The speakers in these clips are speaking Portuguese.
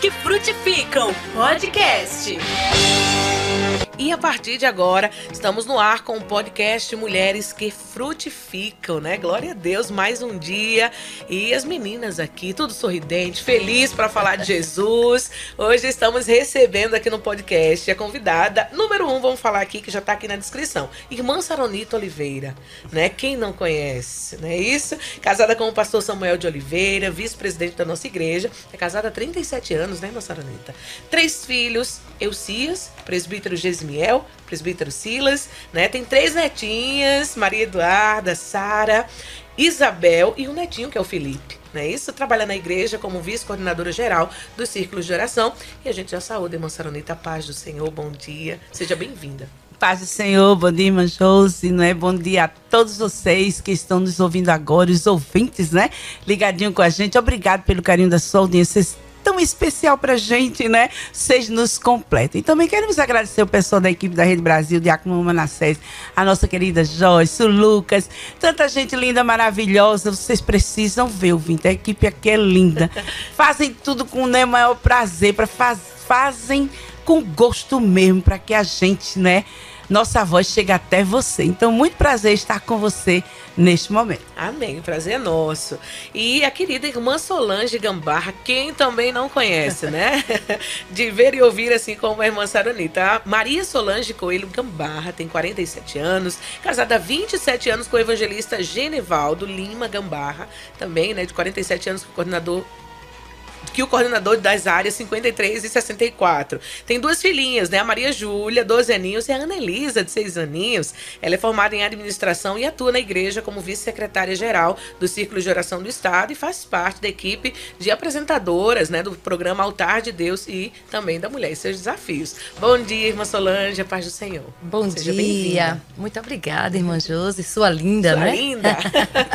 Que Frutificam Podcast. E a partir de agora, estamos no ar com o podcast Mulheres que Frutificam, né? Glória a Deus, mais um dia. E as meninas aqui, tudo sorridente, feliz para falar de Jesus. Hoje estamos recebendo aqui no podcast a convidada número um, vamos falar aqui, que já está aqui na descrição. Irmã Saronita Oliveira, né? Quem não conhece, não é isso? Casada com o pastor Samuel de Oliveira, vice-presidente da nossa igreja. É casada há 37 anos, né, irmã Saronita? Três filhos, Eucias, presbítero Gesmiel, presbítero Silas, né? Tem três netinhas, Maria Eduarda, Sara, Isabel e um netinho que é o Felipe. Não é isso? Trabalha na igreja como vice-coordenadora geral dos círculos de oração. E a gente já saúde, irmã Saronita, paz do Senhor, bom dia. Seja bem-vinda. Paz do Senhor, bom dia, irmã Josi, não é? Bom dia a todos vocês que estão nos ouvindo agora, os ouvintes, né? Ligadinho com a gente. Obrigado pelo carinho da sua audiência tão especial pra gente, né? Vocês nos completam. E também queremos agradecer o pessoal da equipe da Rede Brasil, Diácono Manassés, a nossa querida Joyce, o Lucas, tanta gente linda, maravilhosa. Vocês precisam ver, ouvinte. A equipe aqui é linda. Fazem tudo com o né, maior prazer, para faz, fazem com gosto mesmo, para que a gente, né? Nossa voz chega até você. Então, muito prazer estar com você neste momento. Amém, prazer é nosso. E a querida irmã Solange Gambarra, quem também não conhece, né? De ver e ouvir assim como a irmã Saronita. Maria Solange Coelho Gambarra tem 47 anos, casada há 27 anos com o evangelista Genevaldo Lima Gambarra, também, né, de 47 anos com o coordenador que o coordenador das áreas 53 e 64. Tem duas filhinhas, né? A Maria Júlia, 12 aninhos, e a Ana Elisa, de 6 aninhos. Ela é formada em administração e atua na igreja como vice-secretária-geral do Círculo de Oração do Estado e faz parte da equipe de apresentadoras, né? Do programa Altar de Deus e também da Mulher e seus Desafios. Bom dia, irmã Solange, a paz do Senhor. Bom Seja dia. Muito obrigada, irmã Josi, sua linda, sua né? linda.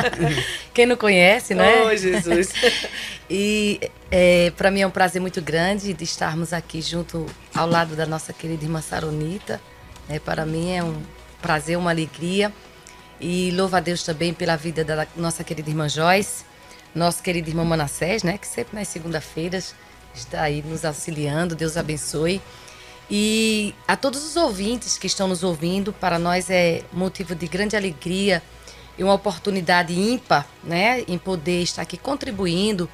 Quem não conhece, né? Oh, Jesus. e é, para mim é um prazer muito grande de estarmos aqui junto ao lado da nossa querida irmã Saronita. É, para mim é um prazer, uma alegria. E louva a Deus também pela vida da nossa querida irmã Joyce, nosso querido irmão Manassés, né, que sempre nas segunda-feiras está aí nos auxiliando. Deus abençoe. E a todos os ouvintes que estão nos ouvindo, para nós é motivo de grande alegria e uma oportunidade ímpar, né, em poder estar aqui contribuindo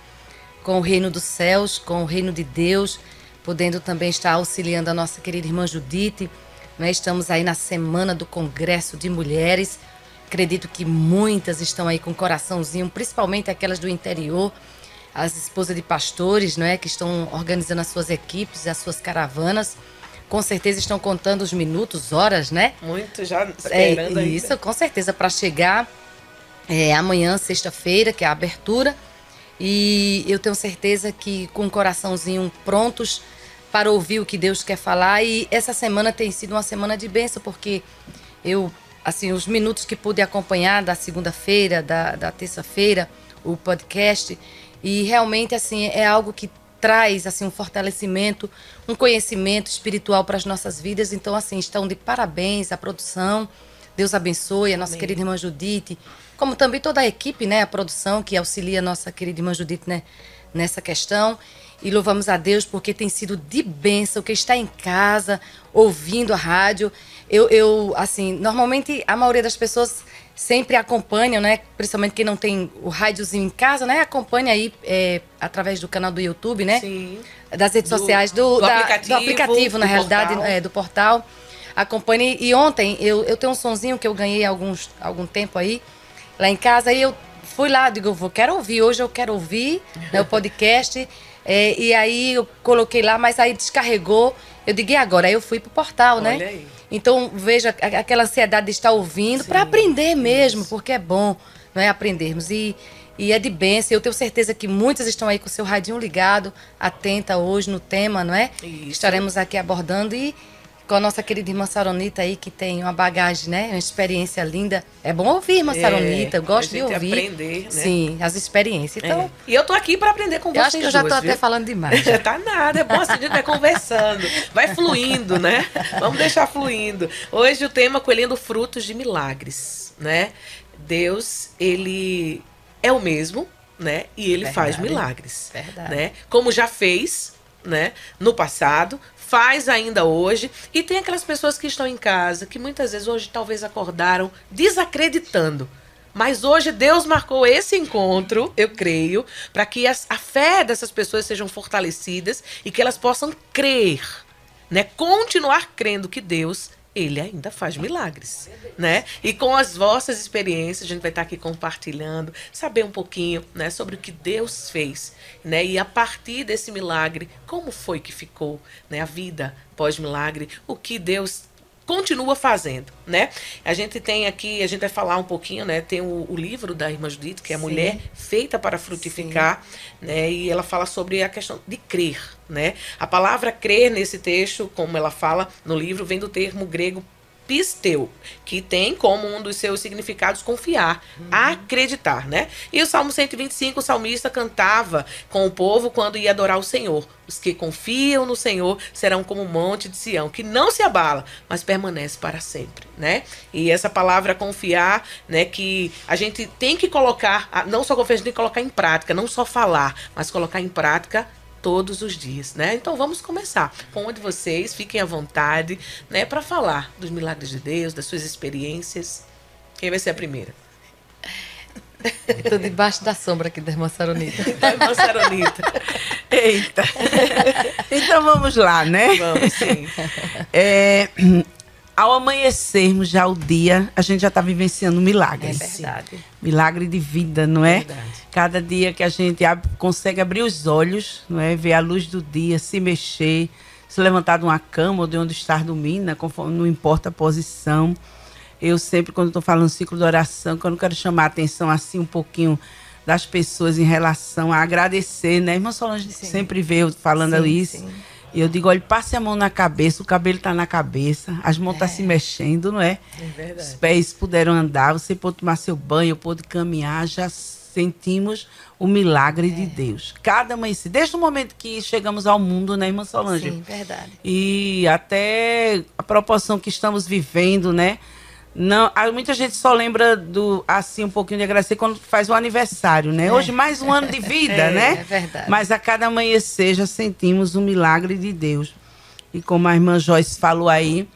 com o reino dos céus, com o reino de Deus, podendo também estar auxiliando a nossa querida irmã Judite. Né? Estamos aí na semana do Congresso de Mulheres. Acredito que muitas estão aí com o coraçãozinho, principalmente aquelas do interior, as esposas de pastores, não é, que estão organizando as suas equipes, as suas caravanas. Com certeza estão contando os minutos, horas, né? Muito já esperando é, Isso, com certeza para chegar é, amanhã, sexta-feira, que é a abertura e eu tenho certeza que com o coraçãozinho prontos para ouvir o que Deus quer falar. E essa semana tem sido uma semana de bênção, porque eu, assim, os minutos que pude acompanhar da segunda-feira, da, da terça-feira, o podcast, e realmente, assim, é algo que traz assim um fortalecimento, um conhecimento espiritual para as nossas vidas. Então, assim, estão de parabéns a produção. Deus abençoe a nossa Amém. querida irmã Judite, como também toda a equipe, né, a produção que auxilia a nossa querida irmã Judite né, nessa questão. E louvamos a Deus porque tem sido de bênção, que está em casa, ouvindo a rádio. Eu, eu, assim, normalmente a maioria das pessoas sempre acompanham, né? Principalmente quem não tem o rádiozinho em casa, né? Acompanha aí é, através do canal do YouTube, né? Sim. Das redes do, sociais, do, do, da, aplicativo, do aplicativo, na realidade, portal. É, do portal. Acompanhe. E ontem eu, eu tenho um sonzinho que eu ganhei há alguns, algum tempo aí lá em casa. Aí eu fui lá, digo, eu vou, quero ouvir, hoje eu quero ouvir né, o podcast. É, e aí eu coloquei lá, mas aí descarregou. Eu digo, e agora? Aí eu fui pro portal, Olha né? Aí. Então, veja aquela ansiedade de estar ouvindo para aprender mesmo, isso. porque é bom não é, aprendermos. E, e é de bênção. Eu tenho certeza que muitas estão aí com o seu radinho ligado, atenta hoje no tema, não é? Isso. Estaremos aqui abordando e com a nossa querida irmã Saronita aí, que tem uma bagagem, né? Uma experiência linda. É bom ouvir, irmã É, Saronita. Eu gosto de ouvir. aprender, né? Sim, as experiências. Então, É. E eu tô aqui para aprender com eu vocês acho que eu já tô duas, até viu? falando demais. Já tá nada, é bom assim, a gente vai conversando, vai fluindo, né? Vamos deixar fluindo. Hoje o tema colhendo frutos de milagres, né? Deus, ele é o mesmo, né? E ele Verdade. faz milagres, Verdade. né? Como já fez, né, no passado, faz ainda hoje, e tem aquelas pessoas que estão em casa, que muitas vezes hoje talvez acordaram desacreditando. Mas hoje Deus marcou esse encontro, eu creio, para que as, a fé dessas pessoas sejam fortalecidas e que elas possam crer, né? Continuar crendo que Deus ele ainda faz milagres, né? E com as vossas experiências, a gente vai estar aqui compartilhando, saber um pouquinho, né, sobre o que Deus fez, né? E a partir desse milagre, como foi que ficou, né, a vida pós-milagre, o que Deus continua fazendo, né? A gente tem aqui, a gente vai falar um pouquinho, né? Tem o, o livro da irmã Judith, que é a mulher feita para frutificar, Sim. né? E ela fala sobre a questão de crer, né? A palavra crer nesse texto, como ela fala no livro, vem do termo grego pisteu, que tem como um dos seus significados confiar, uhum. acreditar, né? E o Salmo 125, o salmista cantava com o povo quando ia adorar o Senhor. Os que confiam no Senhor serão como o monte de Sião, que não se abala, mas permanece para sempre, né? E essa palavra confiar, né, que a gente tem que colocar, não só confiar, a gente tem que colocar em prática, não só falar, mas colocar em prática todos os dias, né? Então vamos começar com um de vocês, fiquem à vontade, né, para falar dos milagres de Deus, das suas experiências. Quem vai ser a primeira? Estou debaixo da sombra aqui da irmã Saronita. da irmã Saronita. Eita. Então vamos lá, né? Vamos, sim. É, ao amanhecermos já o dia, a gente já está vivenciando milagres. É verdade. Milagre de vida, não é? Verdade. Cada dia que a gente ab consegue abrir os olhos, não é? Ver a luz do dia, se mexer, se levantar de uma cama ou de onde estar dormindo, né? conforme não importa a posição. Eu sempre, quando estou falando ciclo de oração, quando quero chamar a atenção assim um pouquinho das pessoas em relação a agradecer, né? Irmã Solange sim. sempre veio falando sim, isso. Sim e eu digo, olha, passe a mão na cabeça, o cabelo está na cabeça, as mãos estão tá é. se mexendo, não é? É verdade. Os pés puderam andar, você pôde tomar seu banho, pôde caminhar, já sentimos o milagre é. de Deus. Cada mãe, desde o momento que chegamos ao mundo, né, irmã Solange? Sim, verdade. E até a proporção que estamos vivendo, né? Não, muita gente só lembra do assim um pouquinho de agradecer quando faz o aniversário, né? É. Hoje mais um ano de vida, é, né? É verdade. Mas a cada amanhecer já sentimos o milagre de Deus. E como a irmã Joyce falou aí,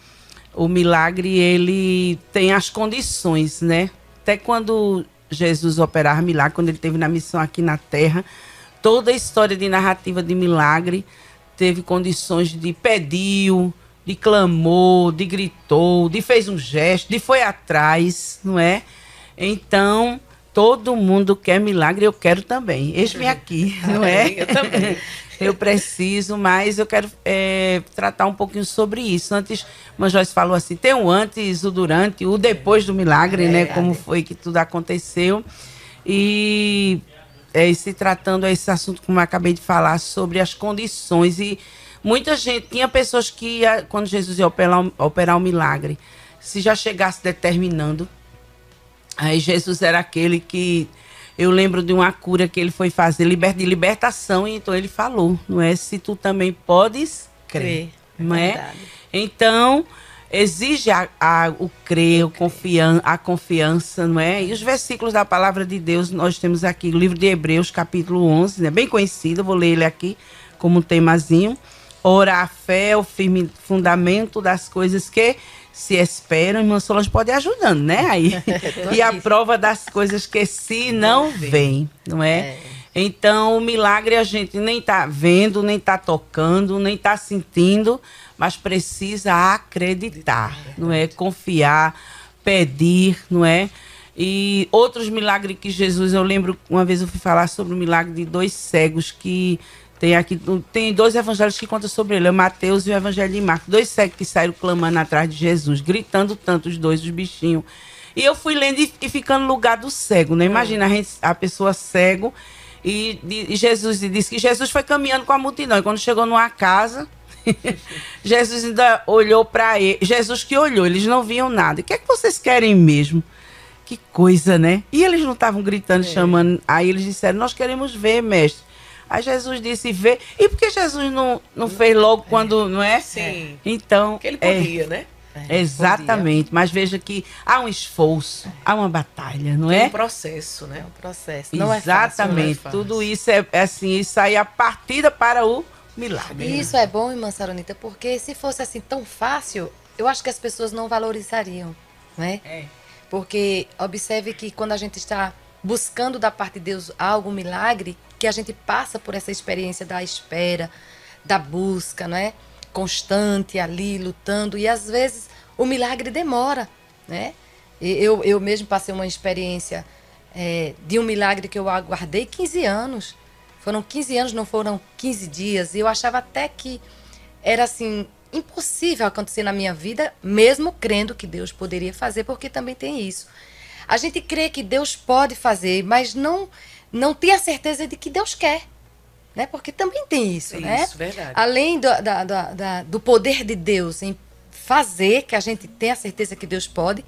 o milagre ele tem as condições, né? Até quando Jesus operava milagre, quando ele teve na missão aqui na Terra, toda a história de narrativa de milagre teve condições de pediu, de clamou, de gritou, de fez um gesto, de foi atrás, não é? Então, todo mundo quer milagre, eu quero também. Eis-me aqui, não é? eu também. eu preciso, mas eu quero é, tratar um pouquinho sobre isso. Antes, Joyce falou assim: tem o antes, o durante, o depois do milagre, é, né? Como foi que tudo aconteceu. E é, se tratando a esse assunto, como eu acabei de falar, sobre as condições e Muita gente, tinha pessoas que, ia, quando Jesus ia operar, operar o milagre, se já chegasse determinando, aí Jesus era aquele que. Eu lembro de uma cura que ele foi fazer de libertação, e então ele falou, não é? Se tu também podes crer, não é? Verdade. Então, exige a, a, o crer, o confian, a confiança, não é? E os versículos da palavra de Deus, nós temos aqui o livro de Hebreus, capítulo 11, né? bem conhecido, vou ler ele aqui como um temazinho. Ora, a fé é o firme fundamento das coisas que se esperam. Irmã Solange pode ir ajudando, né? Aí. e a prova das coisas que se não vêm, não é? é? Então, o milagre a gente nem está vendo, nem está tocando, nem está sentindo, mas precisa acreditar, não é? Confiar, pedir, não é? E outros milagres que Jesus, eu lembro, uma vez eu fui falar sobre o milagre de dois cegos que tem aqui, tem dois evangelhos que contam sobre ele, é Mateus e o Evangelho de Marcos. Dois cegos que saíram clamando atrás de Jesus, gritando tanto os dois, os bichinhos. E eu fui lendo e, e ficando no lugar do cego, né? Imagina a, gente, a pessoa cego e, e Jesus disse que Jesus foi caminhando com a multidão. E quando chegou numa casa, Jesus ainda olhou para ele. Jesus que olhou, eles não viam nada. O que é que vocês querem mesmo? Que coisa, né? E eles não estavam gritando, é. chamando. Aí eles disseram: Nós queremos ver, mestre. Aí Jesus disse, vê. E por que Jesus não, não fez logo quando, não é? Sim. Então. Porque ele podia, é, né? É, exatamente, podia. mas veja que há um esforço, há uma batalha, não Tem é? um processo, né? É um processo. Não exatamente, é fácil, não é tudo isso é, é, assim, isso aí é a partida para o milagre. E isso é bom, irmã Saronita, porque se fosse assim tão fácil, eu acho que as pessoas não valorizariam, né? É. Porque observe que quando a gente está buscando da parte de Deus algo, milagre, que a gente passa por essa experiência da espera, da busca, né? Constante ali, lutando, e às vezes o milagre demora, né? Eu, eu mesmo passei uma experiência é, de um milagre que eu aguardei 15 anos. Foram 15 anos, não foram 15 dias. E eu achava até que era assim impossível acontecer na minha vida, mesmo crendo que Deus poderia fazer, porque também tem isso. A gente crê que Deus pode fazer, mas não não tem a certeza de que Deus quer, né? Porque também tem isso, né? Isso, verdade. Além do, da- da- da- do poder de Deus em fazer, que a gente tem a certeza que Deus pode,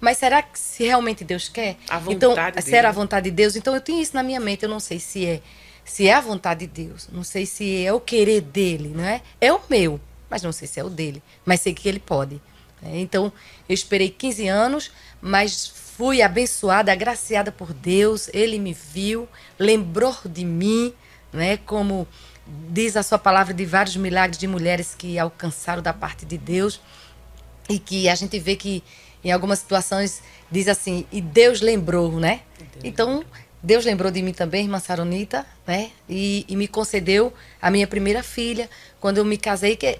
mas será que se realmente Deus quer? A então, vontade se era a dele. vontade de Deus, então eu tenho isso na minha mente, eu não sei se é se é a vontade de Deus, não sei se é o querer dele, não é? É o meu, mas não sei se é o dele, mas sei que ele pode. né? Então, eu esperei 15 anos, mas fui abençoada, agraciada por Deus, ele me viu, lembrou de mim, né? Como diz a sua palavra de vários milagres de mulheres que alcançaram da parte de Deus e que a gente vê que em algumas situações diz assim, e Deus lembrou, né? então, Deus lembrou de mim também, irmã Saronita, né? E, e me concedeu a minha primeira filha, quando eu me casei, que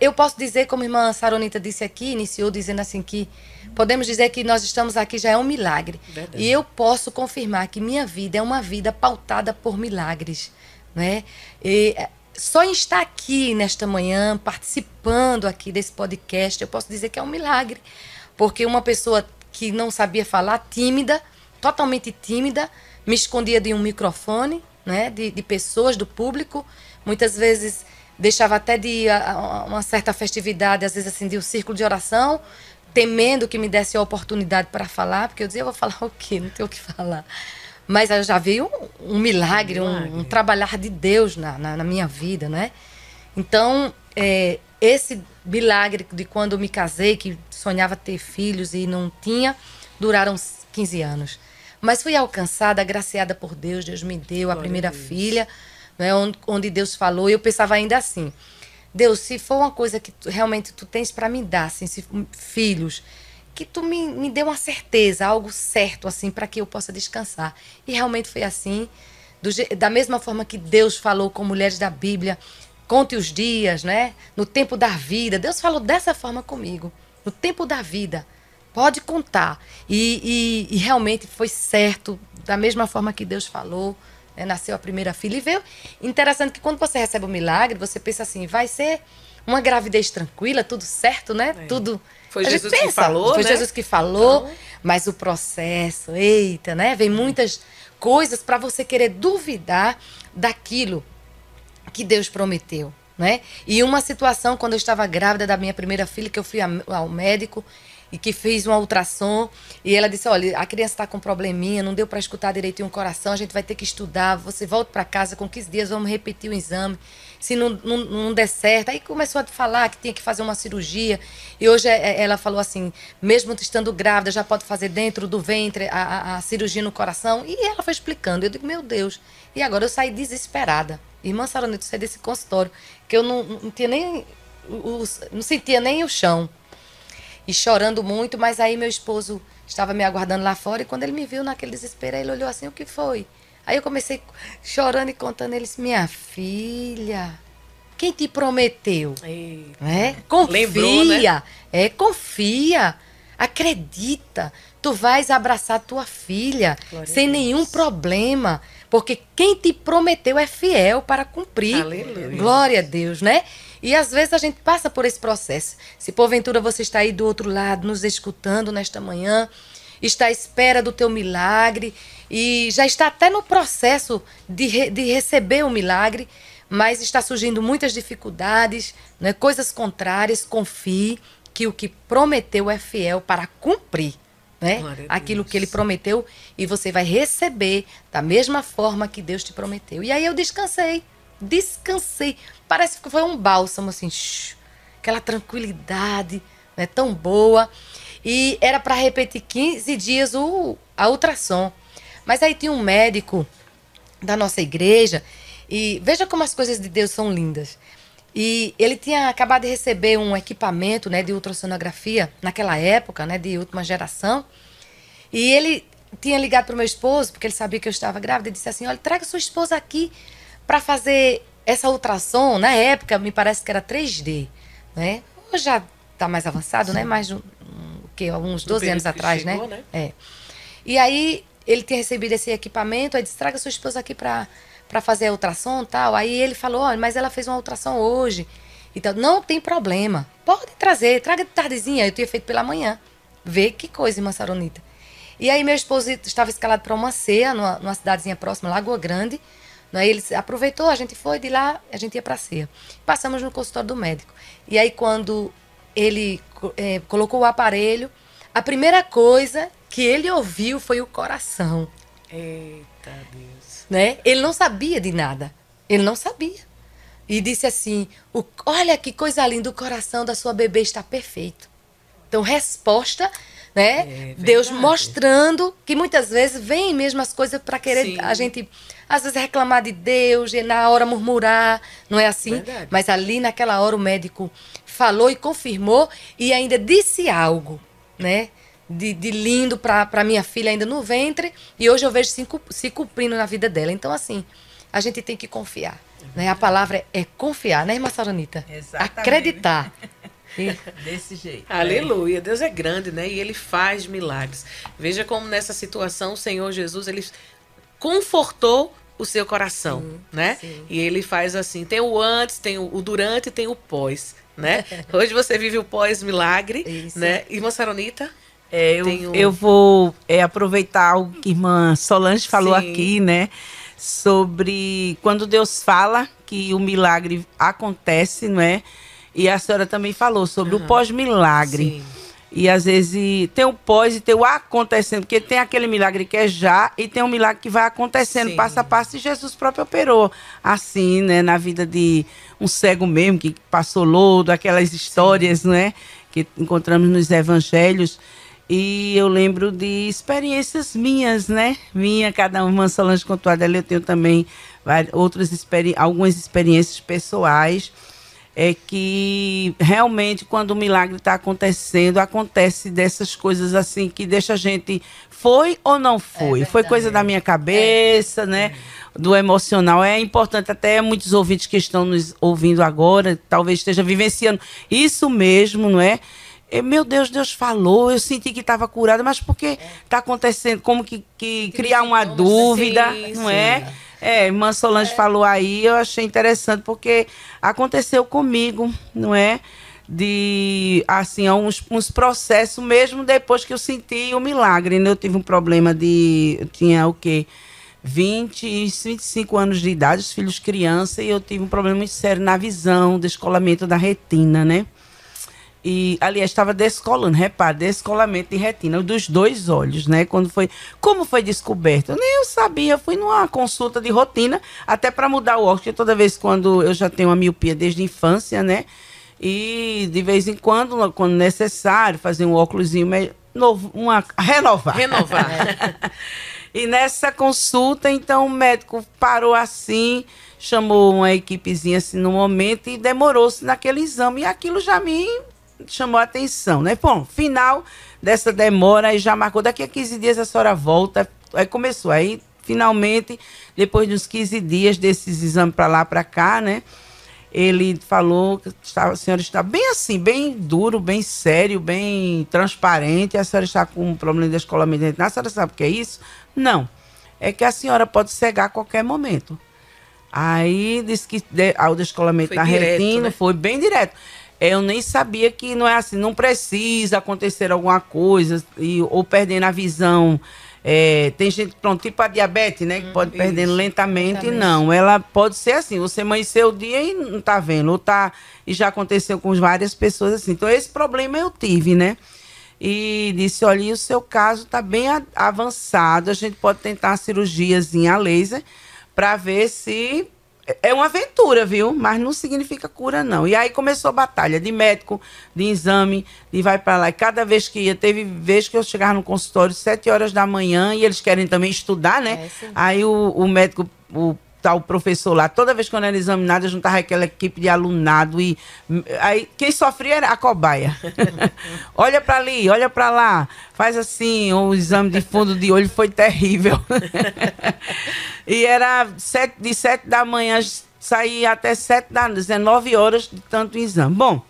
eu posso dizer, como a irmã Saronita disse aqui, iniciou dizendo assim que podemos dizer que nós estamos aqui já é um milagre. Verdade. E eu posso confirmar que minha vida é uma vida pautada por milagres, né? E, eh, só em estar aqui nesta manhã, participando aqui desse podcast, eu posso dizer que é um milagre. Porque uma pessoa que não sabia falar, tímida, totalmente tímida, me escondia de um microfone, né, de, de pessoas, do público. Muitas vezes deixava até de a, a uma certa festividade, às vezes assim, de um círculo de oração, temendo que me desse a oportunidade para falar, porque eu dizia, eu vou falar o quê? Não tenho o que falar. Mas eu já vi um, um milagre, um, Milagre. um trabalhar de Deus na, na, na minha vida, né? Então, é, esse milagre de quando eu me casei, que sonhava ter filhos e não tinha, duraram 15 anos. Mas fui alcançada, agraciada por Deus, Deus me deu a Glória primeira a filha, né, onde, Deus falou, eu pensava ainda assim, Deus, se for uma coisa que tu- realmente tu tens para me dar, assim, se, filhos, que tu me, me dê uma certeza, algo certo, assim, para que eu possa descansar. E realmente foi assim, do da mesma forma que Deus falou com mulheres da Bíblia, conte os dias, né? No tempo da vida. Deus falou dessa forma comigo, no tempo da vida. Pode contar. E, e- e realmente foi certo, da mesma forma que Deus falou. Né? Nasceu a primeira filha e veio. Interessante que quando você recebe o milagre, você pensa assim, vai ser uma gravidez tranquila, tudo certo, né? É. Tudo. Foi Jesus que falou, Foi né? Jesus que falou, Então- mas o processo, eita, né? Vem muitas coisas para você querer duvidar daquilo que Deus prometeu, né? E uma situação quando eu estava grávida da minha primeira filha, que eu fui ao médico e que fiz uma ultrassom e ela disse, olha, a criança está com probleminha, não deu para escutar direitinho o coração, a gente vai ter que estudar, você volta para casa com 15 dias, vamos repetir o exame. Se não, não, não der certo, aí começou a falar que tinha que fazer uma cirurgia. E hoje é- é- ela falou assim: mesmo estando grávida, já pode fazer dentro do ventre a, a- a cirurgia no coração. E ela foi explicando. Eu digo, meu Deus. E agora eu saí desesperada. Irmã Saronito, saí desse consultório, que eu não, não tinha nem. os- não sentia nem o chão. E chorando muito, mas aí meu esposo estava me aguardando lá fora e quando ele me viu naquele desespero, ele olhou assim, o que foi? Aí eu comecei chorando e contando, ele disse, minha filha, quem te prometeu? Eita. É, confia. Lembrou, né? É, confia. Acredita. Tu vais abraçar tua filha Glória sem nenhum problema. Porque quem te prometeu é fiel para cumprir. Aleluia. Glória a Deus, né? E às vezes a gente passa por esse processo. Se porventura você está aí do outro lado, nos escutando nesta manhã, está à espera do teu milagre e já está até no processo de, re- de receber o milagre, mas está surgindo muitas dificuldades, né, coisas contrárias, confie que o que prometeu é fiel para cumprir. Né? Aquilo que ele prometeu e você vai receber da mesma forma que Deus te prometeu. E aí eu descansei, descansei. Parece que foi um bálsamo assim, shh, aquela tranquilidade, né, tão boa. E era para repetir 15 dias o a ultrassom. Mas aí tinha um médico da nossa igreja E veja como as coisas de Deus são lindas. E ele tinha acabado de receber um equipamento né, de ultrassonografia naquela época, né, de última geração. E ele tinha ligado para o meu esposo, porque ele sabia que eu estava grávida, e disse assim: Olha, traga sua esposa aqui para fazer essa ultrassom. Na época, me parece que era 3D. Né? Hoje já está mais avançado, né? Sim. né? Mais um, um, que, uns 12 anos atrás, né? chegou, né? né? É. E aí ele tinha recebido esse equipamento, aí disse: Traga sua esposa aqui para para fazer a ultrassom e tal. Aí ele falou, olha, mas ela fez uma ultrassom hoje. Então, não tem problema. Pode trazer, traga de tardezinha. Eu tinha feito pela manhã. Vê que coisa, irmã Saronita. E aí meu esposo estava escalado para uma ceia, numa, numa cidadezinha próxima, Lagoa Grande. Aí ele aproveitou, a gente foi de lá, a gente ia para a ceia. Passamos no consultório do médico. E aí quando ele é, colocou o aparelho, a primeira coisa que ele ouviu foi o coração. Eita Deus né? Ele não sabia de nada. Ele não sabia. E disse assim: o, Olha que coisa linda, o coração da sua bebê está perfeito. Então, resposta, né? É Deus mostrando que muitas vezes vem mesmo as coisas para querer Sim. a gente, às vezes, reclamar de Deus, e na hora murmurar, não é assim? Verdade. Mas ali naquela hora o médico falou e confirmou e ainda disse algo, né? de, de lindo para minha filha ainda no ventre e hoje eu vejo se, se cumprindo na vida dela. Então, assim, a gente tem que confiar. Né? A palavra é confiar, né, irmã Saronita? Exatamente. Acreditar. Desse jeito. Aleluia. Deus é grande, né? E ele faz milagres. Veja como nessa situação o Senhor Jesus, ele confortou o seu coração, sim, né? Sim. E ele faz assim, tem o antes, tem o, durante e tem o pós, né? Hoje você vive o pós-milagre, né? Irmã Saronita? É, eu, Tenho... eu vou é, aproveitar o que a irmã Solange falou Sim. aqui, né? Sobre quando Deus fala que o milagre acontece, não é? E a senhora também falou sobre uhum. o pós-milagre. E às vezes tem o pós e tem o acontecendo, porque tem aquele milagre que é já e tem um milagre que vai acontecendo Sim. passo a passo. E Jesus próprio operou assim, né, na vida de um cego mesmo que passou lodo, aquelas histórias, Sim. né, que encontramos nos evangelhos. E eu lembro de experiências minhas, né? Minha, cada uma, Solange contou dela, eu tenho também várias, outras experi algumas experiências pessoais. É que realmente, quando o milagre está acontecendo, acontece dessas coisas assim que deixa a gente. Foi ou não foi? É foi coisa da minha cabeça, é. né? Do emocional. É importante, até muitos ouvintes que estão nos ouvindo agora, talvez esteja vivenciando isso mesmo, não é? meu Deus, Deus falou, eu senti que estava curada, mas por que está acontecendo? Como que, que criar uma dúvida, sim, não é? É, irmã Solange é. falou aí, eu achei interessante, porque aconteceu comigo, não é? De, assim, uns, uns processos, mesmo depois que eu senti o milagre, né? Eu tive um problema de, eu tinha o quê? 20, 25 anos de idade, os filhos criança, e eu tive um problema muito sério na visão, descolamento da retina, né? E aliás estava descolando, repare, descolamento de retina dos dois olhos, né? Quando foi, como foi descoberto? Eu nem eu sabia, fui numa consulta de rotina, até para mudar o óculos, porque toda vez quando eu já tenho uma miopia desde a infância, né? E de vez em quando, quando necessário, fazer um óculos novo, uma renovar. Renovar. e nessa consulta, então o médico parou assim, chamou uma equipezinha assim no momento e demorou-se naquele exame. E aquilo já me chamou a atenção, né? Bom, final dessa demora e já marcou. Daqui a 15 dias a senhora volta. Aí começou. Aí, finalmente, depois de uns 15 dias desses exames para lá, para cá, né? Ele falou que a senhora está bem assim, bem duro, bem sério, bem transparente. A senhora está com um problema de escolamento retinal. A senhora sabe o que é isso? Não. É que a senhora pode cegar a qualquer momento. Aí disse que de, o descolamento foi na direto, retina né? foi bem direto eu nem sabia que não é assim, não precisa acontecer alguma coisa, e, ou perdendo a visão. É, tem gente, pronto, tipo a diabetes, né? Que pode Isso, perdendo lentamente. Lentamente. Não, ela pode ser assim, você amanheceu o dia e não tá vendo, ou tá. E já aconteceu com várias pessoas assim. Então, esse problema eu tive, né? E disse: olha, o seu caso está bem avançado, a gente pode tentar uma cirurgiazinha a laser para ver se é uma aventura, viu? Mas não significa cura, não. E aí começou a batalha de médico, de exame, de vai para lá. E cada vez que ia, teve vez que eu chegava no consultório sete horas da manhã e eles querem também estudar, né? É, aí o, o médico, o tá o professor lá. Toda vez que eu era examinada, juntava aquela equipe de alunado e aí quem sofria era a cobaia. olha para ali, olha para lá, faz assim, o exame de fundo de olho foi terrível. e era sete, de sete da manhã, saía até sete da 19 horas de tanto exame. Bom,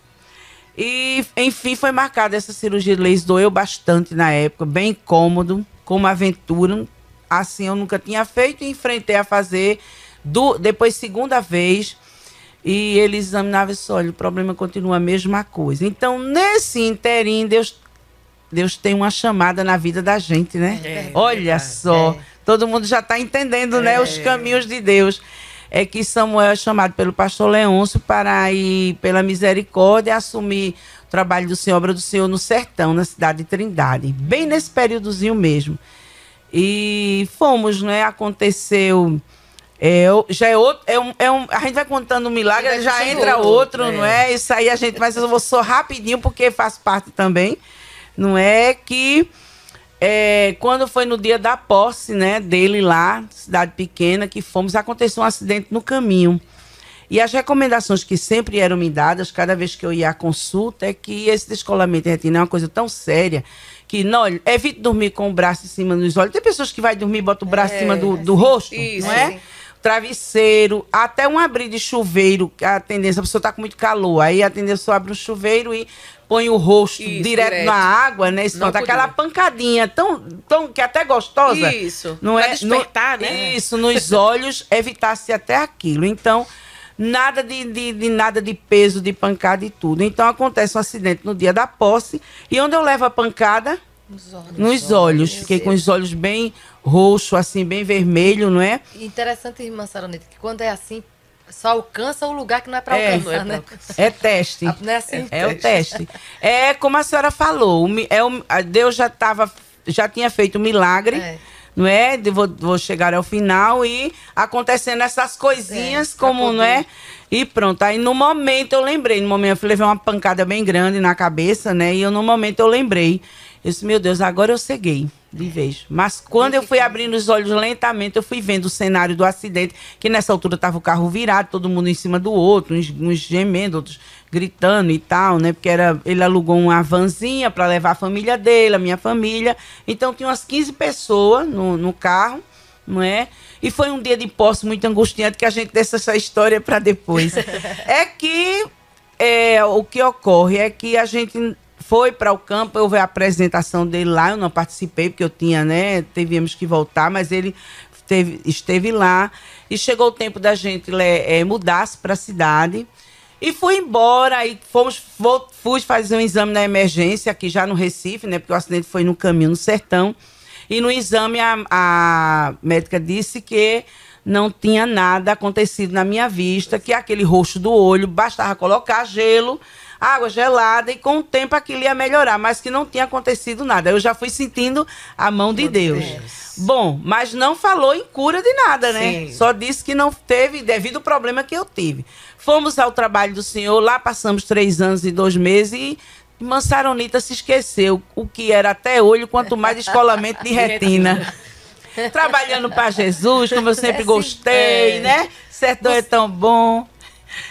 e enfim foi marcada essa cirurgia de laser, doeu bastante na época, bem cômodo, com uma aventura, assim eu nunca tinha feito e enfrentei a fazer do, depois segunda vez e ele examinava e disse, olha, o problema continua a mesma coisa. Então, nesse interim, Deus, Deus tem uma chamada na vida da gente, né? É, olha é, só, é. todo mundo já está entendendo, né, os é. caminhos de Deus. É que Samuel é chamado pelo pastor Leôncio para ir pela misericórdia assumir o trabalho do Senhor, obra do Senhor no sertão, na cidade de Trindade, bem nesse períodozinho mesmo. E fomos, né? Aconteceu. É, já é outro. É um, é um, a gente vai contando um milagre, já entra outro, outro é. não é? Isso aí a gente. Mas eu vou só rapidinho, porque faz parte também. Não é que. É, quando foi no dia da posse, né, dele lá, cidade pequena, que fomos, aconteceu um acidente no caminho. E as recomendações que sempre eram me dadas, cada vez que eu ia à consulta, é que esse descolamento de retina é uma coisa tão séria que não, evite dormir com o braço em cima dos olhos. Tem pessoas que vai dormir e bota o braço é, em cima do, do assim, rosto, isso, não é? Sim. Travesseiro, até um abrir de chuveiro, a tendência, a pessoa está com muito calor, aí a tendência abre o chuveiro e põe o rosto isso, direto, direto, na água, né? Isso, aquela pancadinha tão, tão que é até gostosa. Isso. Não é despertar, no, né? Isso, nos olhos, evitasse até aquilo. Então, nada de, de, de, nada de peso, de pancada e tudo. Então acontece um acidente no dia da posse e onde eu levo a pancada? Nos olhos. Nos olhos. Fiquei com os olhos bem roxo, assim, bem vermelho, não é? Interessante, irmã Saronita, que quando é assim, só alcança o lugar que não é para é, alcançar, é né? É teste. Não é assim? É, é o teste. É como a senhora falou, é o, Deus já estava, já tinha feito o um milagre. É não é? Vou, vou chegar ao final e acontecendo essas coisinhas, é, como, não é? E pronto. Aí no momento eu lembrei, no momento eu levei uma pancada bem grande na cabeça, né? E eu, no momento eu lembrei. Eu disse, meu Deus, agora eu ceguei de vez. Mas quando eu fui abrindo os olhos lentamente, eu fui vendo o cenário do acidente, que nessa altura estava o carro virado, todo mundo em cima do outro, uns, uns gemendo, outros gritando e tal, né? Porque era, ele alugou uma vanzinha para levar a família dele, a minha família. Então tinha umas 15 pessoas no, no carro, não é? E foi um dia de posse muito angustiante que a gente deixa essa história para depois. é que é, o que ocorre é que a gente foi para o campo, houve a apresentação dele lá, eu não participei porque eu tinha, né, tivemos que voltar, mas ele teve, esteve lá e chegou o tempo da gente é, mudar-se para a cidade. E fui embora, e fomos, fui fazer um exame na emergência, aqui já no Recife, né? Porque o acidente foi no caminho, no sertão. E no exame a, a médica disse que não tinha nada acontecido na minha vista, que aquele roxo do olho bastava colocar gelo, água gelada e com o tempo aquilo ia melhorar, mas que não tinha acontecido nada. Eu já fui sentindo a mão de Deus. Deus. Bom, mas não falou em cura de nada, né? Sim. Só disse que não teve devido ao problema que eu tive. Fomos ao trabalho do senhor, lá passamos três anos e dois meses e Mansaronita se esqueceu o que era até olho, quanto mais descolamento de retina. Trabalhando para Jesus, como eu sempre gostei, né? Certo é tão bom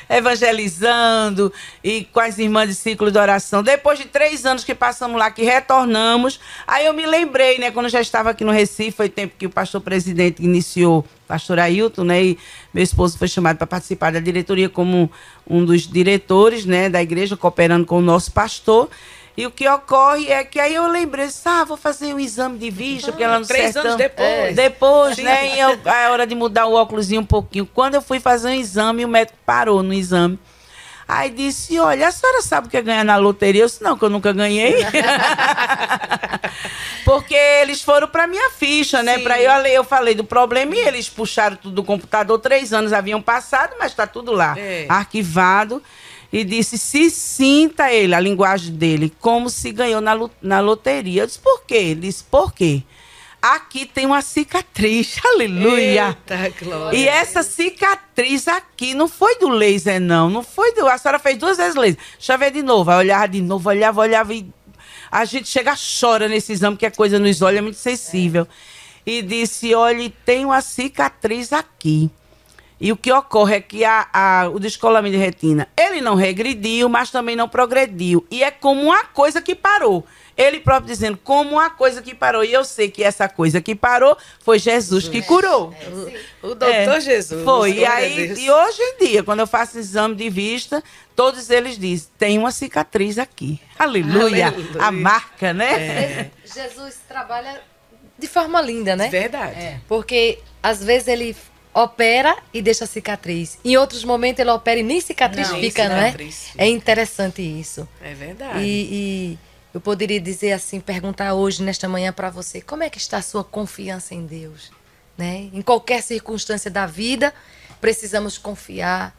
evangelizando e com as irmãs de ciclo de oração. Depois de três anos que passamos lá, que retornamos, aí eu me lembrei, né, quando já estava aqui no Recife, foi tempo que o pastor presidente iniciou, pastor Ailton, né, e meu esposo foi chamado para participar da diretoria como um dos diretores, né, da igreja, cooperando com o nosso pastor. E o que ocorre é que aí eu lembrei, ah, vou fazer um exame de vista, porque ela no Três sertão, anos depois. É, depois, Sim. né? E eu, é hora de mudar o óculos um pouquinho. Quando eu fui fazer um exame, o médico parou no exame. Aí disse, olha, a senhora sabe o que é ganhar na loteria? Eu disse, não, que eu nunca ganhei. Porque eles foram para minha ficha, né? Para eu, eu falei do problema e eles puxaram tudo do computador. Três anos haviam passado, mas está tudo lá, é. arquivado e disse: se sinta ele, a linguagem dele, como se ganhou na, na loteria. Eu disse: por quê? Ele disse: por quê? Aqui tem uma cicatriz, aleluia. Eita, glória. E essa cicatriz aqui não foi do laser, não. Não foi do. A senhora fez duas vezes laser. Deixa eu ver de novo. Aí olhava de novo, olhava, olhava e. A gente chega, chora nesse exame, que a coisa nos olhos é muito sensível. É. E disse: olha, tem uma cicatriz aqui. E o que ocorre é que a, a, o descolamento de retina, ele não regrediu, mas também não progrediu. E é como uma coisa que parou. Ele próprio dizendo, como uma coisa que parou. E eu sei que essa coisa que parou foi Jesus que curou. O, o doutor É, Jesus. Foi. E, a aí, e hoje em dia, quando eu faço exame de vista, todos eles dizem, tem uma cicatriz aqui. Aleluia. Aleluia. A marca, É. né? Jesus trabalha de forma linda, né? Verdade. Porque às vezes ele opera e deixa cicatriz. Em outros momentos ele opera e nem cicatriz Não, fica, não é? cicatriz. É interessante isso. É verdade. E, e eu poderia dizer assim, perguntar hoje, nesta manhã, para você, como é que está a sua confiança em Deus? Né? Em qualquer circunstância da vida, precisamos confiar,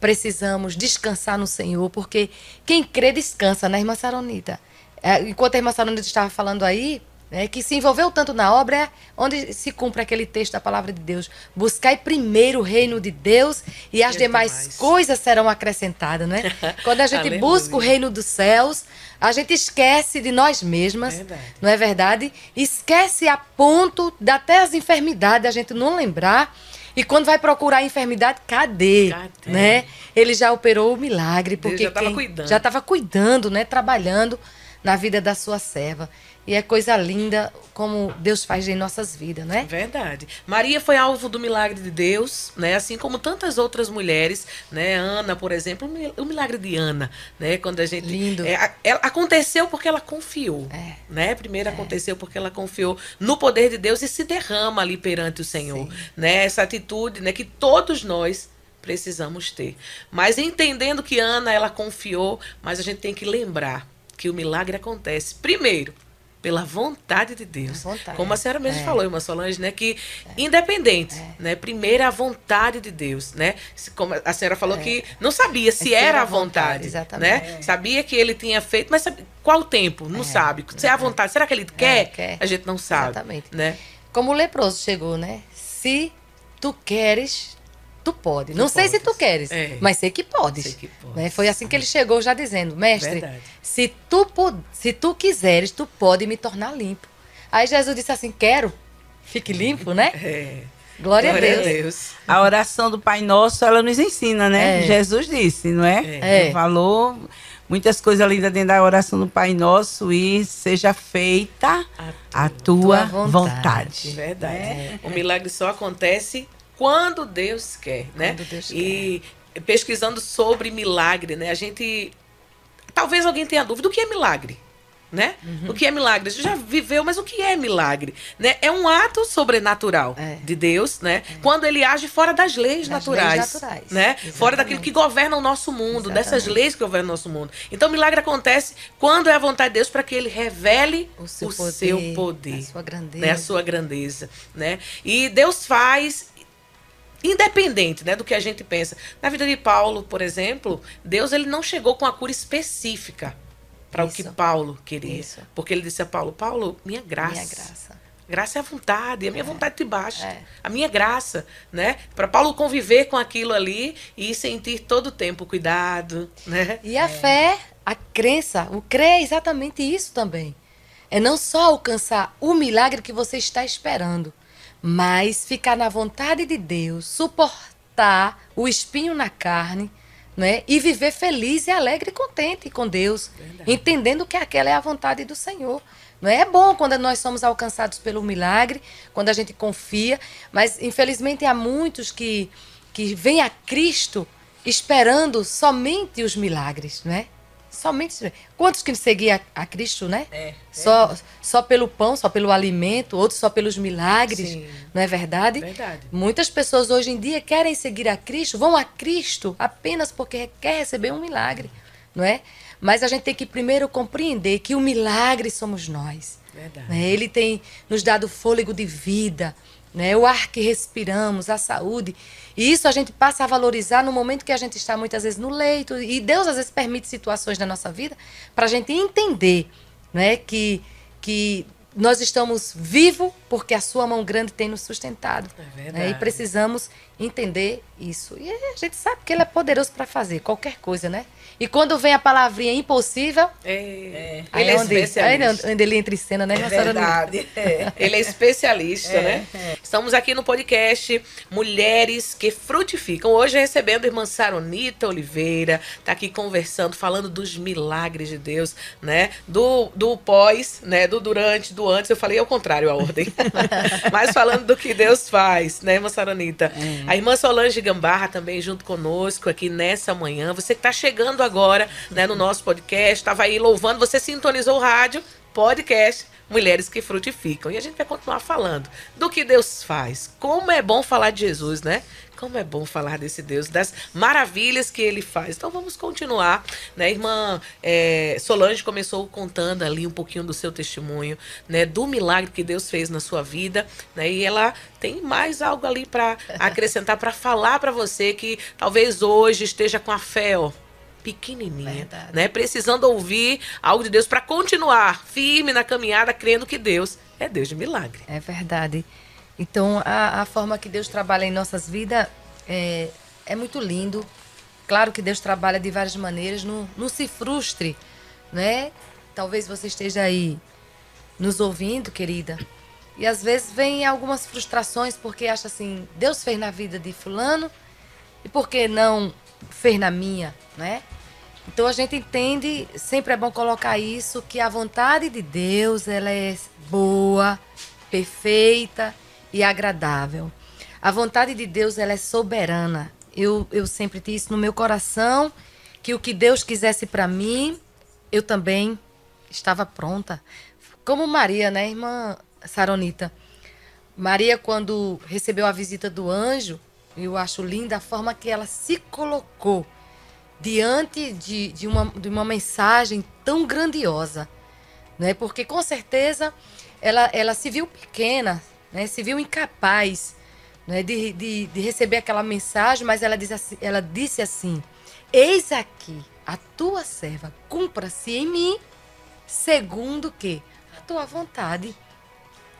precisamos descansar no Senhor, porque quem crê descansa, né, irmã Saronita? É, enquanto a irmã Saronita estava falando aí, né, que se envolveu tanto na obra, é onde se cumpre aquele texto da palavra de Deus. Buscai primeiro o reino de Deus e as demais demais. coisas serão acrescentadas, né? Quando a gente busca o reino dos céus, a gente esquece de nós mesmas, Verdade. não é verdade? Esquece a ponto de até as enfermidades a gente não lembrar. E quando vai procurar a enfermidade, cadê? Cadê? Né? Ele já operou o milagre, Deus porque já tava quem- cuidando. já estava cuidando, né? Trabalhando na vida da sua serva. E é coisa linda como Deus faz em nossas vidas, né? Verdade. Maria foi alvo do milagre de Deus, né? Assim como tantas outras mulheres, né? Ana, por exemplo, o mil- o milagre de Ana, né? Quando a gente Lindo. É, ela- aconteceu porque ela confiou, É. né? Primeiro aconteceu porque ela confiou no poder de Deus e se derrama ali perante o Senhor, Sim. né? Essa atitude, né? Que todos nós precisamos ter. Mas entendendo que Ana ela confiou, mas a gente tem que lembrar que o milagre acontece primeiro pela vontade de Deus. vontade. Como a senhora mesmo É. falou, irmã Solange, né? Que independente, né? Primeiro é a vontade de Deus, né? Como a senhora falou que não sabia se era a vontade, vontade, exatamente. né? Sabia que ele tinha feito, mas sabe, qual o tempo? Não sabe. Se é a vontade, será que ele quer? quer. A gente não sabe, Exatamente. né? Como o leproso chegou, né? Se tu queres, tu pode. Não Tu sei se tu queres, É. mas sei que podes. Sei que podes. Né? Foi assim que ele chegou já dizendo, mestre, Verdade. se tu, se tu quiseres, tu pode me tornar limpo. Aí Jesus disse assim, quero, fique limpo, né? É. Glória, a Deus. A oração do Pai Nosso, ela nos ensina, né? É. Jesus disse, não é? É. Ele falou muitas coisas lindas dentro da oração do Pai Nosso e seja feita a, tua, tua vontade. vontade. Verdade. O milagre só acontece quando Deus quer, né? Quando Deus e pesquisando sobre milagre, né? A gente talvez alguém tenha dúvida, o que é milagre? Né? Uhum. O que é milagre? Você já viveu, mas o que é milagre? Né? É um ato sobrenatural É. de Deus, né? Quando ele age fora das leis Das naturais, leis naturais. né? Fora Exatamente. daquilo que governa o nosso mundo, dessas Exatamente. leis que governam o nosso mundo. Então, milagre acontece quando é a vontade de Deus para que ele revele O seu o poder, seu poder a sua grandeza. né, a sua grandeza, né? E Deus faz independente, né, do que a gente pensa. Na vida de Paulo, por exemplo, Deus ele não chegou com a cura específica para o que. Paulo queria, Isso. porque ele disse a Paulo, Paulo, minha graça, Minha graça. Graça é a vontade, a minha vontade te basta. É. A minha graça, né? Para Paulo conviver com aquilo ali e sentir todo o tempo cuidado, né? E a fé, a crença, o crer é exatamente isso também. É não só alcançar o milagre que você está esperando, mas ficar na vontade de Deus, suportar o espinho na carne, né? E viver feliz e alegre e contente com Deus, entendendo que aquela é a vontade do Senhor. Não é? é bom quando nós somos alcançados pelo milagre, quando a gente confia, mas infelizmente há muitos que que vêm a Cristo esperando somente os milagres, não é? Somente. Quantos que seguiam a, a Cristo, né? É, Só, só pelo pão, só pelo alimento, outros só pelos milagres, Sim. não é verdade? Verdade. Muitas pessoas hoje em dia querem seguir a Cristo, vão a Cristo apenas porque quer receber um milagre, não é? Mas a gente tem que primeiro compreender que o milagre somos nós. Verdade. né? Ele tem nos dado fôlego de vida, né? o ar que respiramos, a saúde. E isso a gente passa a valorizar no momento que a gente está muitas vezes no leito. E Deus às vezes permite situações na nossa vida para a gente entender né? que, que nós estamos vivos porque a sua mão grande tem nos sustentado. É né? E precisamos entender isso. E a gente sabe que ele é poderoso para fazer qualquer coisa, né? E quando vem a palavrinha impossível, É. aí Ele é é onde, aí é especialista. onde ele entra em cena, né, É verdade. É. Ele é especialista, É, né? é. Estamos aqui no podcast Mulheres que Frutificam. Hoje recebendo a irmã Saronita Oliveira, tá aqui conversando, falando dos milagres de Deus, né? Do, do pós, né? Do durante, do antes. Eu falei ao contrário a ordem. Mas falando do que Deus faz, né, irmã Saronita? É. A irmã Solange Gambarra também junto conosco aqui nessa manhã. Você que tá chegando agora, né, no nosso podcast, estava aí louvando, você sintonizou o rádio, podcast Mulheres que Frutificam. E a gente vai continuar falando do que Deus faz. Como é bom falar de Jesus, né? Como é bom falar desse Deus, das maravilhas que ele faz. Então vamos continuar, né? Irmã é, Solange começou contando ali um pouquinho do seu testemunho, né? Do milagre que Deus fez na sua vida, né? E ela tem mais algo ali para acrescentar, para falar para você que talvez hoje esteja com a fé, ó, pequenininha, Verdade. né? Precisando ouvir algo de Deus para continuar firme na caminhada, crendo que Deus é Deus de milagre. É verdade. Então, a, a forma que Deus trabalha em nossas vidas é, é muito lindo. Claro que Deus trabalha de várias maneiras. Não, não se frustre, né? Talvez você esteja aí nos ouvindo, querida. E às vezes vem algumas frustrações porque acha assim, Deus fez na vida de fulano e por que não fez na minha, né? Então a gente entende, sempre é bom colocar isso, que a vontade de Deus, ela é boa, perfeita e agradável. A vontade de Deus, ela é soberana. Eu, eu sempre disse isso no meu coração, que o que Deus quisesse para mim, eu também estava pronta. Como Maria, né, irmã Saronita? Maria, quando recebeu a visita do anjo, eu acho linda a forma que ela se colocou diante de, de, uma, de uma mensagem tão grandiosa. Né? Porque com certeza ela, ela se viu pequena, né? se viu incapaz né? de, de, de receber aquela mensagem, mas ela, assim, ela disse assim: Eis aqui a tua serva, cumpra-se em mim, segundo que a tua vontade.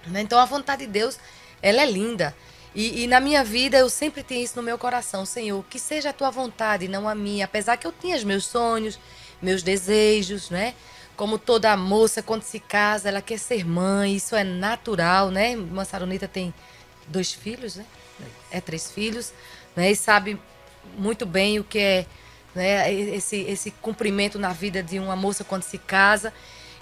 Né? Então a vontade de Deus, ela é linda. E, e, na minha vida eu sempre tenho isso no meu coração, Senhor, que seja a tua vontade, não a minha. Apesar que eu tinha os meus sonhos, meus desejos, né? Como toda moça, quando se casa, ela quer ser mãe, isso é natural, né? Irmã Saronita tem dois filhos, né? É três filhos, né? E sabe muito bem o que é né? esse, esse cumprimento na vida de uma moça quando se casa.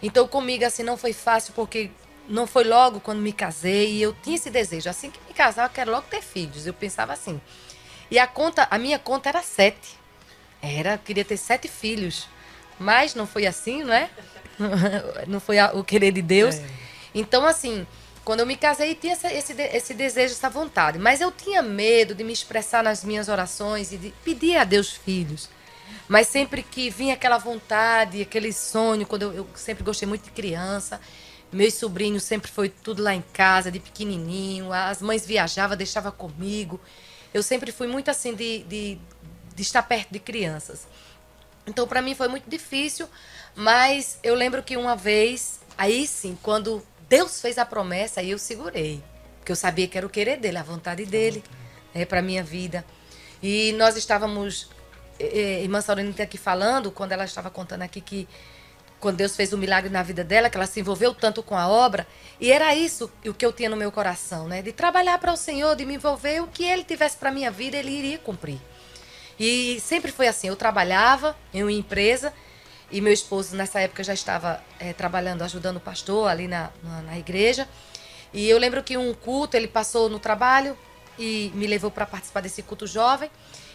Então comigo assim não foi fácil porque não foi logo quando me casei e eu tinha esse desejo. Assim que me casar, eu quero logo ter filhos. Eu pensava assim. E a conta, a minha conta era sete. Era, eu queria ter sete filhos. Mas não foi assim, não é? não foi o querer de Deus. É. Então, assim, quando eu me casei, tinha essa- esse, esse desejo, essa vontade. Mas eu tinha medo de me expressar nas minhas orações e de pedir a Deus filhos. Mas sempre que vinha aquela vontade, aquele sonho, quando eu, eu sempre gostei muito de criança, meus sobrinhos sempre foi tudo lá em casa, de pequenininho, as mães viajavam, deixava comigo. Eu sempre fui muito assim de, de, de estar perto de crianças. Então, para mim foi muito difícil, mas eu lembro que uma vez, aí sim, quando Deus fez a promessa, aí eu segurei, porque eu sabia que era o querer dele, a vontade dele, é para minha vida. E nós estávamos, eh, irmã Saurinita aqui falando, quando ela estava contando aqui que quando Deus fez o milagre na vida dela, que ela se envolveu tanto com a obra, e era isso o que eu tinha no meu coração, né? De trabalhar para o Senhor, de me envolver, o que Ele tivesse para minha vida, Ele iria cumprir. E sempre foi assim, eu trabalhava em uma empresa e meu esposo nessa época já estava eh, trabalhando, ajudando o pastor ali na, na, na igreja. E eu lembro que um culto ele passou no trabalho e me levou para participar desse culto jovem.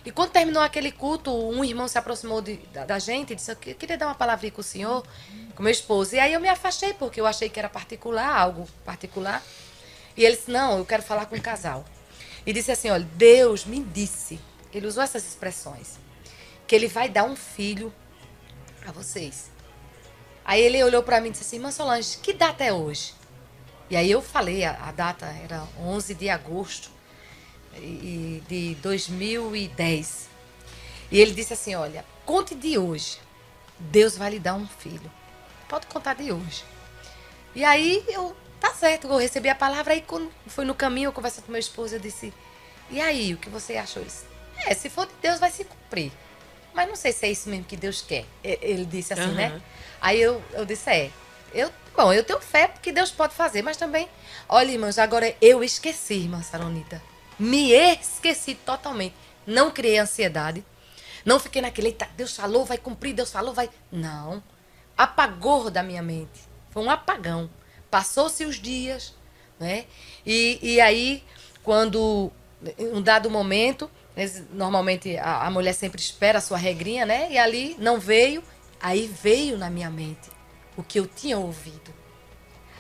E quando terminou aquele culto, um irmão se aproximou de- da, da gente e disse: Eu que- queria dar uma palavrinha com o senhor, com meu esposo. E aí eu me afastei, porque eu achei que era particular, algo particular. E ele disse: Não, eu quero falar com o casal. E disse assim: Olha, Deus me disse, ele usou essas expressões, que ele vai dar um filho a vocês. Aí ele olhou para mim e disse assim: Irmã Solange, que data é hoje? E aí eu falei, a, a data era 11 de agosto de 2010. E ele disse assim: Olha, conte de hoje. Deus vai lhe dar um filho. Pode contar de hoje. E aí eu tá certo, eu recebi a palavra. Aí quando foi no caminho, eu conversando com meu esposo, eu disse, e aí, o que você achou? Ele disse, é, se for de Deus, vai se cumprir. Mas não sei se é isso mesmo que Deus quer. Ele disse assim, Aham. né? Aí eu, eu disse, é, eu, bom, eu tenho fé porque Deus pode fazer, mas também, olha, irmãos, agora eu esqueci, irmã Saronita. Me esqueci totalmente. Não criei ansiedade. Não fiquei naquele, eita, Deus falou, vai cumprir, Deus falou, vai. Não. Apagou da minha mente. Foi um apagão. Passou-se os dias, né? E, e aí, quando, em um dado momento, normalmente a, a mulher sempre espera a sua regrinha, né? E ali não veio, aí veio na minha mente o que eu tinha ouvido.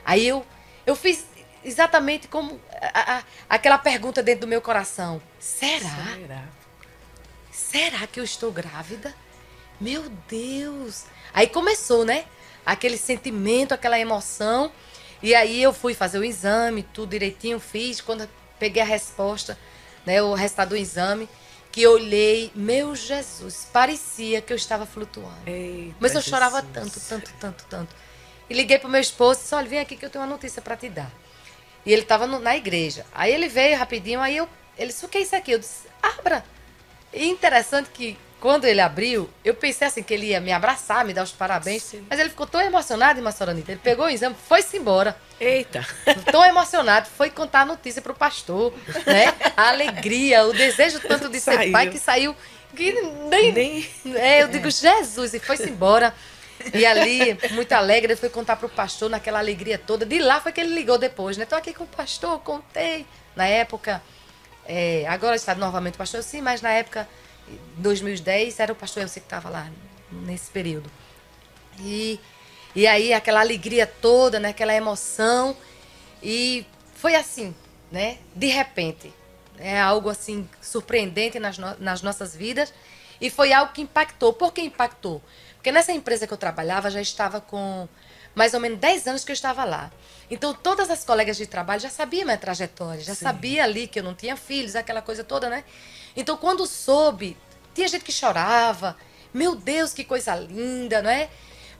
Aí eu, eu fiz exatamente como a- a- aquela pergunta dentro do meu coração: será? Será? Será que eu estou grávida? Meu Deus! Aí começou, né? Aquele sentimento, aquela emoção. E aí eu fui fazer o exame, tudo direitinho, fiz. Quando peguei a resposta, né, o resultado do exame, que eu olhei, meu Jesus, parecia que eu estava flutuando. Eita, Mas eu chorava Jesus. tanto, tanto, tanto, tanto. E liguei pro meu esposo e disse, olha, vem aqui que eu tenho uma notícia para te dar. E ele estava na igreja. Aí ele veio rapidinho, aí eu, ele disse, o que é isso aqui? Eu disse, abra. E interessante que quando ele abriu, eu pensei assim, que ele ia me abraçar, me dar os parabéns. Sim. Mas ele ficou tão emocionado, irmã Soranita. Ele pegou o exame, foi-se embora. Eita. Tão emocionado, foi contar a notícia pro pastor, né? A alegria, o desejo tanto de ser Saiu. pai que saiu que nem, Nem- é, eu digo, Jesus, e foi-se embora. E ali, muito alegre, ele foi contar pro pastor naquela alegria toda. De lá foi que ele ligou depois, né? Tô aqui com o pastor, contei. Na época, é, agora está novamente o pastor, sim, mas na época, 2010, era o pastor Elcio que estava lá, nesse período. E, e aí, aquela alegria toda, né? Aquela emoção. E foi assim, né? De repente. É algo assim surpreendente nas, no- nas nossas vidas. E foi algo que impactou. Por que impactou? Porque nessa empresa que eu trabalhava já estava com mais ou menos 10 anos que eu estava lá. Então todas as colegas de trabalho já sabiam minha trajetória, já sabia ali que eu não tinha filhos, aquela coisa toda, né? Então quando soube, tinha gente que chorava. Meu Deus, que coisa linda, não é?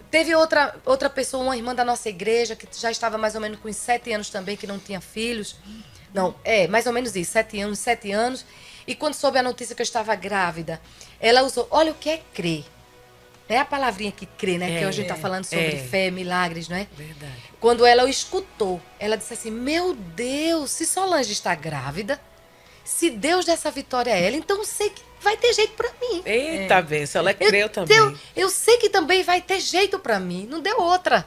Teve outra, outra pessoa, uma irmã da nossa igreja, que já estava mais ou menos com uns sete anos também, que não tinha filhos. Não, é, mais ou menos isso, sete anos, sete anos. E quando soube a notícia que eu estava grávida, ela usou, olha o que é crer. É a palavrinha que crê, né? que É, hoje a gente está falando sobre é. fé, milagres, não é? Verdade. Quando ela o escutou, ela disse assim: Meu Deus, se Solange está grávida, se Deus der essa vitória a ela, então eu sei que vai ter jeito para mim. Eita, benção. Ela Eu, creu também. eu, eu sei que também vai ter jeito para mim. Não deu outra.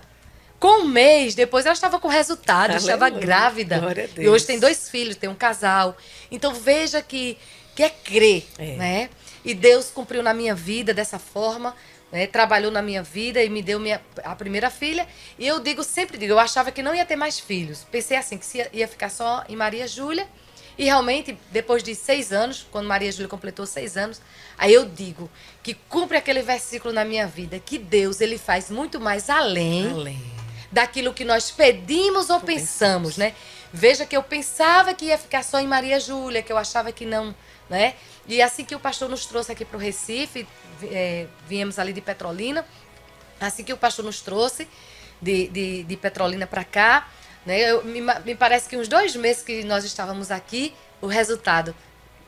Com um mês depois, ela estava com resultado, estava Aleluia. grávida. Glória a E hoje tem dois filhos, tem um casal. Então veja que, que é crer, É. né? E Deus cumpriu na minha vida dessa forma, né? trabalhou na minha vida e me deu minha, a primeira filha. E eu digo, sempre digo, eu achava que não ia ter mais filhos. Pensei assim, que ia, ia ficar só em Maria Júlia. E realmente, depois de seis anos, quando Maria Júlia completou seis anos, aí eu digo que cumpre aquele versículo na minha vida, que Deus ele faz muito mais além Além. daquilo que nós pedimos ou pensamos, né? Veja que eu pensava que ia ficar só em Maria Júlia, que eu achava que não, né? E assim que o pastor nos trouxe aqui para o Recife, eh, viemos ali de Petrolina, assim que o pastor nos trouxe de, de, de Petrolina para cá, né? Eu, me, me parece que uns dois meses que nós estávamos aqui, o resultado,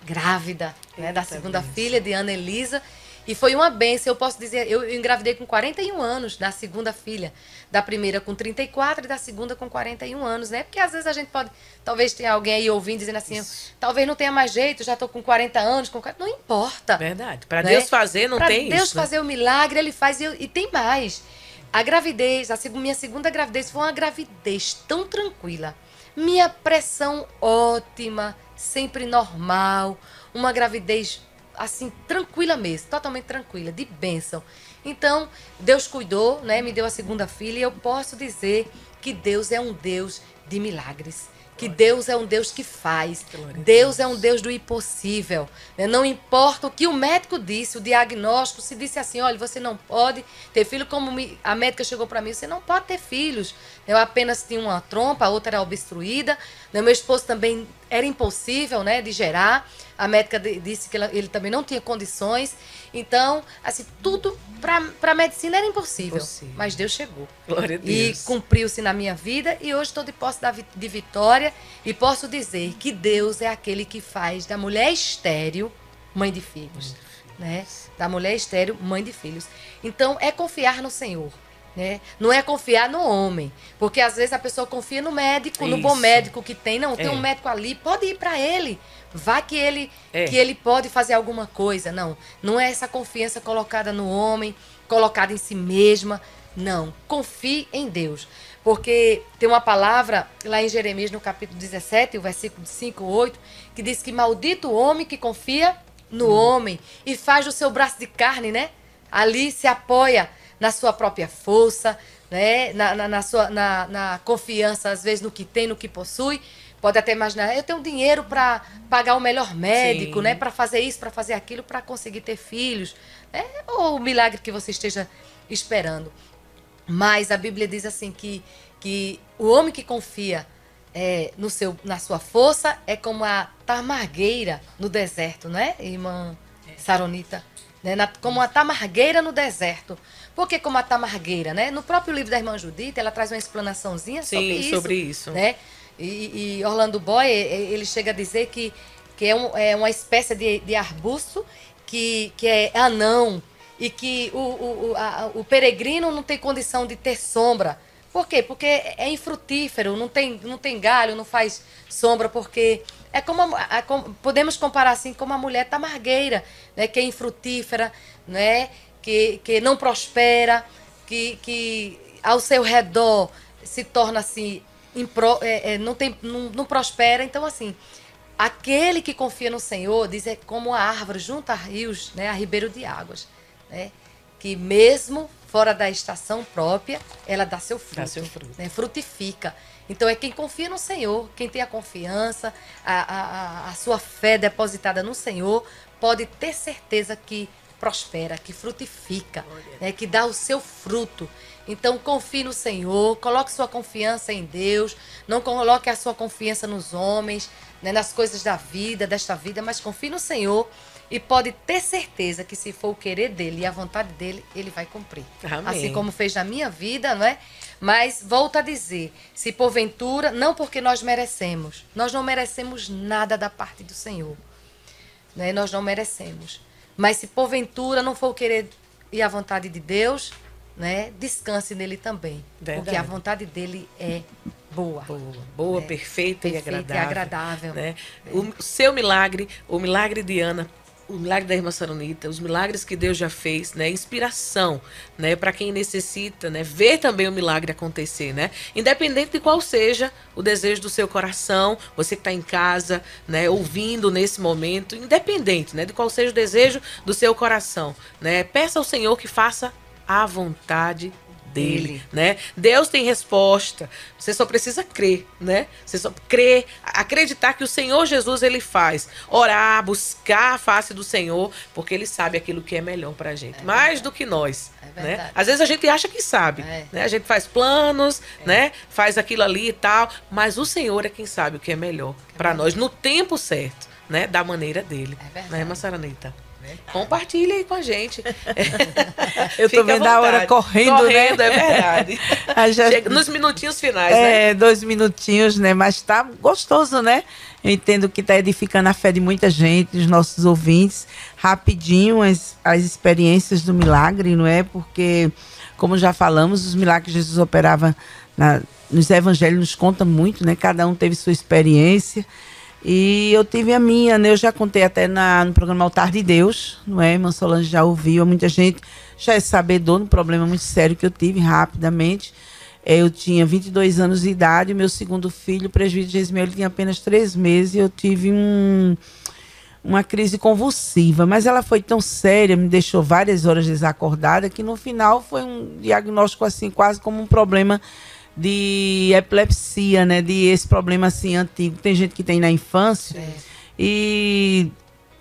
grávida, né? Da segunda filha de Ana Elisa. E foi uma benção, eu posso dizer, eu engravidei com 41 anos da segunda filha. Da primeira com 34 e da segunda com 41 anos, né? Porque às vezes a gente pode, talvez tenha alguém aí ouvindo dizendo assim, talvez não tenha mais jeito, já tô com 40 anos, com 40, não importa. Verdade. Para né? Deus fazer, não Pra tem Deus isso. né? fazer o milagre, ele faz e, eu- e tem mais. A gravidez, a minha segunda gravidez foi uma gravidez tão tranquila. Minha pressão ótima, sempre normal. Uma gravidez assim tranquila mesmo, totalmente tranquila, de bênção. Então, Deus cuidou, né? Me deu a segunda filha e eu posso dizer que Deus é um Deus de milagres. Que Deus é um Deus que faz. Deus é um Deus do impossível. né? Não importa o que o médico disse, o diagnóstico, se disse assim, olha, você não pode ter filho, como a médica chegou para mim, você não pode ter filhos. Eu apenas tinha uma trompa, a outra era obstruída. né? Meu esposo também era impossível, né, de gerar. A médica disse que ela, ele também não tinha condições. Então, assim, tudo para a medicina era impossível, impossível, Mas Deus chegou. Glória a Deus. E cumpriu-se na minha vida. E hoje estou de posse da, de vitória. E posso dizer que Deus é aquele que faz da mulher estéreo mãe de filhos. Né? Da mulher estéreo, mãe de filhos. Então, é confiar no Senhor. Né? Não é confiar no homem, porque às vezes a pessoa confia no médico, Isso. no bom médico que tem, não, tem é. um médico ali, pode ir para ele, vá que ele é. que ele pode fazer alguma coisa. Não, não é essa confiança colocada no homem, colocada em si mesma. Não, confie em Deus. Porque tem uma palavra lá em Jeremias, no capítulo 17, o versículo 5, 8, que diz que maldito o homem que confia no hum. homem e faz o seu braço de carne, né? Ali se apoia na sua própria força, né? na, na, na sua, na, na confiança, às vezes, no que tem, no que possui. Pode até imaginar, eu tenho dinheiro para pagar o melhor médico, Sim. né? Para fazer isso, para fazer aquilo, para conseguir ter filhos, né? Ou o milagre que você esteja esperando. Mas a Bíblia diz assim que, que o homem que confia é, no seu, na sua força é como a tamargueira no deserto, né, irmã Saronita? Né? Na, como a tamargueira no deserto. Por que como a tamargueira, né? No próprio livro da irmã Judita, ela traz uma explanaçãozinha Sim, sobre isso. sobre isso. Né? E, e, Orlando Boy, ele chega a dizer que, que é, um, é uma espécie de, de arbusto que, que é anão e que o, o, a, o peregrino não tem condição de ter sombra. Por quê? Porque é infrutífero, não tem, não tem galho, não faz sombra, porque é como, a, a, podemos comparar assim como a mulher tamargueira, né, que é infrutífera, né, que, que não prospera, que, que ao seu redor se torna assim, impro, é, é, não, tem, não, não prospera. Então, assim, aquele que confia no Senhor, diz, é como a árvore junto a rios, né, a ribeiro de águas, né, que mesmo fora da estação própria, ela dá seu fruto, dá seu fruto. Né, frutifica. Então é quem confia no Senhor, quem tem a confiança, a, a, a sua fé depositada no Senhor, pode ter certeza que prospera, que frutifica, né, que dá o seu fruto. Então confie no Senhor, coloque sua confiança em Deus, não coloque a sua confiança nos homens, né, nas coisas da vida, desta vida, mas confie no Senhor e pode ter certeza que se for o querer dele e a vontade dele, ele vai cumprir. Amém. Assim como fez na minha vida, não é? Mas volto a dizer, se porventura, não porque nós merecemos, nós não merecemos nada da parte do Senhor. Né? Nós não merecemos. Mas se porventura não for o querer e a vontade de Deus, né, descanse nele também. Verdade. Porque a vontade dele é boa. Boa, boa é, perfeita, perfeita, e agradável. E agradável. Né? É. O seu milagre, o milagre de Ana, o milagre da irmã Saronita, os milagres que Deus já fez, né? Inspiração, né? Para quem necessita, né? Ver também o milagre acontecer, né? Independente de qual seja o desejo do seu coração, você que está em casa, né? Ouvindo nesse momento, independente, né? De qual seja o desejo do seu coração, né? Peça ao Senhor que faça a vontade dele, né? Deus tem resposta. Você só precisa crer, né? Você só crer, acreditar que o Senhor Jesus ele faz. Orar, buscar a face do Senhor, porque ele sabe aquilo que é melhor pra gente, é mais do que nós, é né? Às vezes a gente acha que sabe, é. né? A gente faz planos, é. né? Faz aquilo ali e tal, mas o Senhor é quem sabe o que é melhor para é nós no tempo certo, né? Da maneira dele. É verdade. Né, Massaranita? Compartilhe aí com a gente. Eu tô vendo a hora correndo, correndo né? é verdade. Já... Chega nos minutinhos finais, é, né? dois minutinhos, né? Mas tá gostoso, né? Eu entendo que está edificando a fé de muita gente, dos nossos ouvintes. Rapidinho as, as experiências do milagre, não é? Porque, como já falamos, os milagres que Jesus operava na, nos evangelhos nos conta muito, né? Cada um teve sua experiência. E eu tive a minha, né? Eu já contei até na, no programa Altar de Deus, não é? Irmã Solange já ouviu, muita gente já é sabedor de um problema muito sério que eu tive rapidamente. É, eu tinha 22 anos de idade, meu segundo filho, o presbítero Gesmiel, ele tinha apenas três meses e eu tive um, uma crise convulsiva. Mas ela foi tão séria, me deixou várias horas desacordada, que no final foi um diagnóstico assim, quase como um problema de epilepsia, né? De esse problema assim antigo. Tem gente que tem na infância. É. E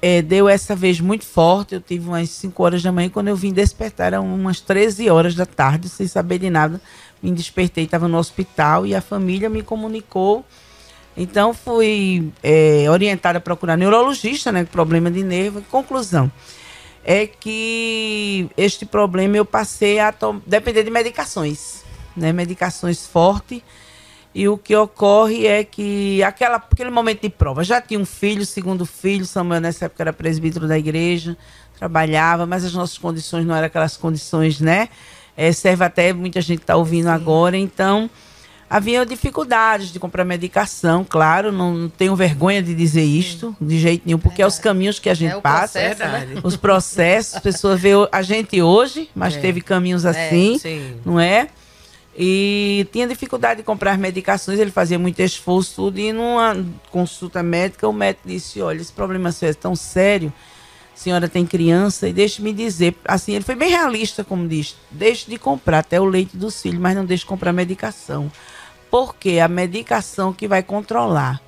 é, deu essa vez muito forte. Eu tive umas 5 horas da manhã. Quando eu vim despertar, eram umas 13 horas da tarde, sem saber de nada. Me despertei, estava no hospital e a família me comunicou Então fui é, orientada a procurar neurologista, né? Problema de nervo. Conclusão é que este problema eu passei a depender de medicações, né? Medicações fortes. E o que ocorre é que aquela, aquele momento de prova, já tinha um filho, segundo filho, Samuel nessa época era presbítero da igreja, trabalhava, mas as nossas condições não eram aquelas condições, né? É, serve até, muita gente está ouvindo Sim. agora, então havia dificuldades de comprar medicação, claro, não, não tenho vergonha de dizer isto, de jeito nenhum, porque é, é os caminhos que a gente é passa, processo, né? os processos, as pessoas veem a gente hoje, mas é. teve caminhos é, assim, não é? E tinha dificuldade de comprar medicações, ele fazia muito esforço, tudo, e numa consulta médica, o médico disse, olha, esse problema seu é tão sério, a senhora tem criança, e deixe-me dizer, assim, ele foi bem realista, como diz, deixe de comprar até o leite dos filhos, mas não deixe de comprar medicação porque a medicação que vai controlar.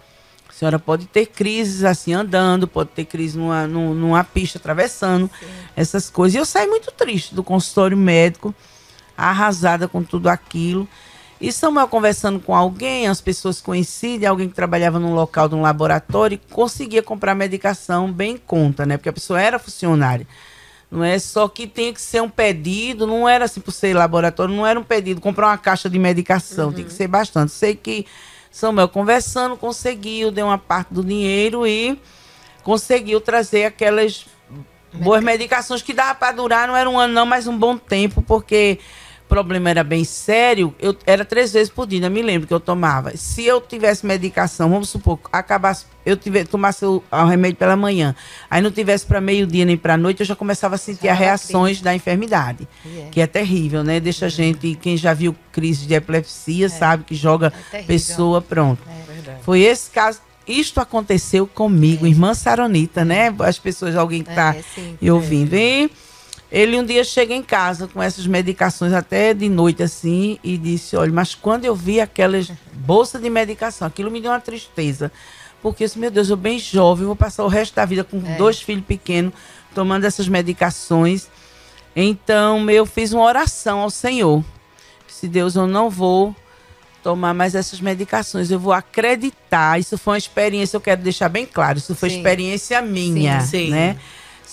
A senhora pode ter crises assim andando, pode ter crise numa, numa, pista atravessando, Sim. essas coisas. E eu saí muito triste do consultório médico, arrasada com tudo aquilo. E Samuel conversando com alguém, as pessoas conhecidas, alguém que trabalhava num local de um laboratório, conseguia comprar medicação bem em conta, né? Porque a pessoa era funcionária. Não é só que tem que ser um pedido, não era assim por ser laboratório, não era um pedido, comprar uma caixa de medicação, uhum. tem que ser bastante. Sei que Samuel conversando conseguiu, deu uma parte do dinheiro e conseguiu trazer aquelas boas medicações que dava para durar, não era um ano não, mas um bom tempo, porque problema era bem sério, eu era três vezes por dia, me lembro que eu tomava. Se eu tivesse medicação, vamos supor, acabasse, eu tivesse, tomasse o, o remédio pela manhã, aí não tivesse para meio-dia nem para noite, eu já começava a sentir as reações da enfermidade, yeah. que é terrível, né? Deixa a gente, quem já viu crise de epilepsia, é. sabe que joga é pessoa pronto. É. Foi esse caso isto aconteceu comigo, é. irmã Saronita, né? As pessoas, alguém que está é, ouvindo. E ele um dia chega em casa com essas medicações até de noite assim e disse: Olha, mas quando eu vi aquelas bolsas de medicação, aquilo me deu uma tristeza. Porque, meu Deus, eu bem jovem, vou passar o resto da vida com é. dois filhos pequenos, tomando essas medicações. Então, eu fiz uma oração ao Senhor. Se Deus, eu não vou tomar mais essas medicações, eu vou acreditar. Isso foi uma experiência, eu quero deixar bem claro, isso foi sim. experiência minha, sim, sim. né?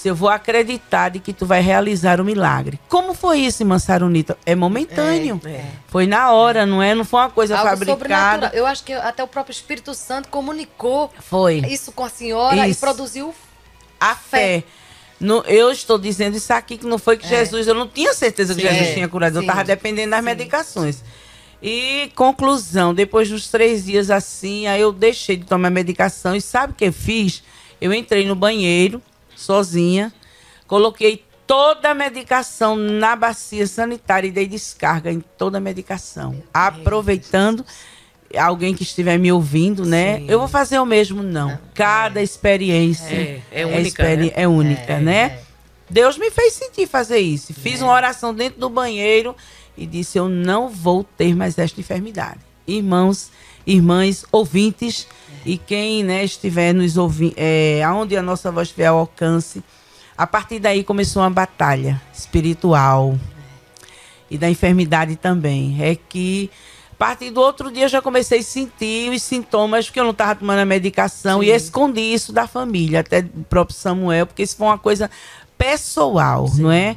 Se eu vou acreditar de que tu vai realizar o milagre. Como foi isso, irmã Sarunita? É momentâneo. É, é. Foi na hora, não é? Não foi uma coisa Algo fabricada. Eu acho que até o próprio Espírito Santo comunicou foi. isso com a senhora isso. e produziu a fé. fé. No, eu estou dizendo isso aqui que não foi que é. Jesus, eu não tinha certeza que Sim. Jesus tinha curado, Sim. eu estava dependendo das Sim. medicações. E conclusão, depois dos três dias assim, aí eu deixei de tomar medicação e sabe o que eu fiz? Eu entrei no banheiro, sozinha. Coloquei toda a medicação na bacia sanitária e dei descarga em toda a medicação. Aproveitando alguém que estiver me ouvindo, né? Sim. Eu vou fazer o mesmo, não. Cada experiência é, é única, é, né? é única, é, né? É. Deus me fez sentir fazer isso. Fiz é. uma oração dentro do banheiro e disse: Eu não vou ter mais esta enfermidade. Irmãos, irmãs, ouvintes, e quem né, estiver nos ouvindo, é, aonde a nossa voz fiel alcance, a partir daí começou uma batalha espiritual e da enfermidade também. É que a partir do outro dia eu já comecei a sentir os sintomas, porque eu não estava tomando a medicação Sim. e escondi isso da família, até do próprio Samuel, porque isso foi uma coisa pessoal, Sim. não é?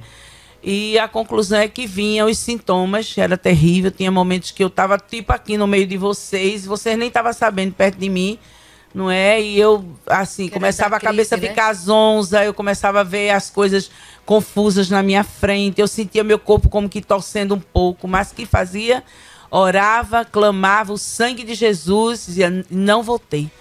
E a conclusão é que vinham os sintomas, era terrível. Tinha momentos que eu estava tipo aqui no meio de vocês, vocês nem estavam sabendo perto de mim, não é? E eu, assim, que começava a cabeça a né? ficar zonza, eu começava a ver as coisas confusas na minha frente, eu sentia meu corpo como que torcendo um pouco, mas que fazia? Orava, clamava o sangue de Jesus, dizia, não voltei.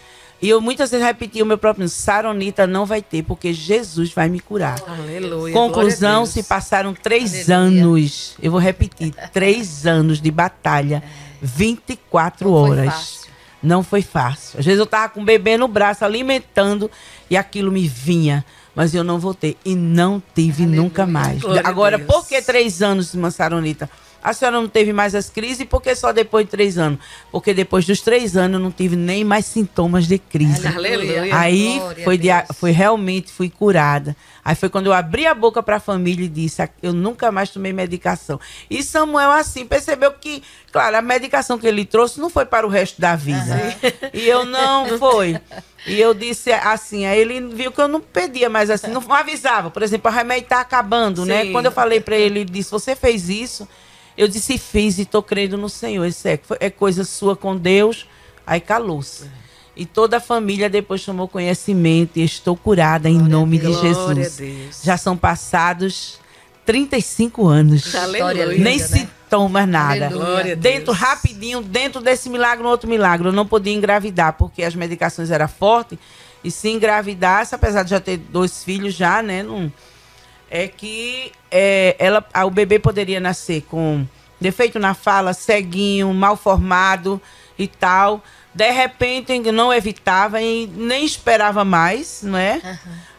E eu muitas vezes repetia o meu próprio Saronita não vai ter, porque Jesus vai me curar. Aleluia. Conclusão, se passaram três Aleluia. anos. Eu vou repetir, três anos de batalha. 24 não horas. Foi não foi fácil. Às vezes eu tava com o bebê no braço, alimentando, e aquilo me vinha. Mas eu não voltei. E não tive Aleluia. nunca mais. Glória Agora, por que três anos, irmã Saronita? A senhora não teve mais as crises, por que só depois de três anos? Porque depois dos três anos eu não tive nem mais sintomas de crise. Aleluia. Aí Glória foi, de- foi realmente, fui curada. Aí foi quando eu abri a boca para a família e disse, eu nunca mais tomei medicação. E Samuel, assim, percebeu que, claro, a medicação que ele trouxe não foi para o resto da vida. E eu não foi. E eu disse assim, aí ele viu que eu não pedia mais assim, não avisava. Por exemplo, o remédio tá acabando, né? Sim. Quando eu falei para ele, ele disse, você fez isso? Eu disse, fiz e tô crendo no Senhor. Isso é, é coisa sua com Deus. Aí calou-se. E toda a família depois tomou conhecimento e estou curada em nome de Glória Jesus. a Deus. Já são passados 35 anos. Aleluia. Nem né? sintomas, nada. Aleluia. Glória Dentro, rapidinho, dentro desse milagre, um outro milagre. Eu não podia engravidar, porque as medicações eram fortes. E se engravidasse, apesar de já ter dois filhos já, né? Não, é que é, ela, o bebê poderia nascer com defeito na fala, ceguinho, mal formado e tal. De repente, não evitava e nem esperava mais, não é?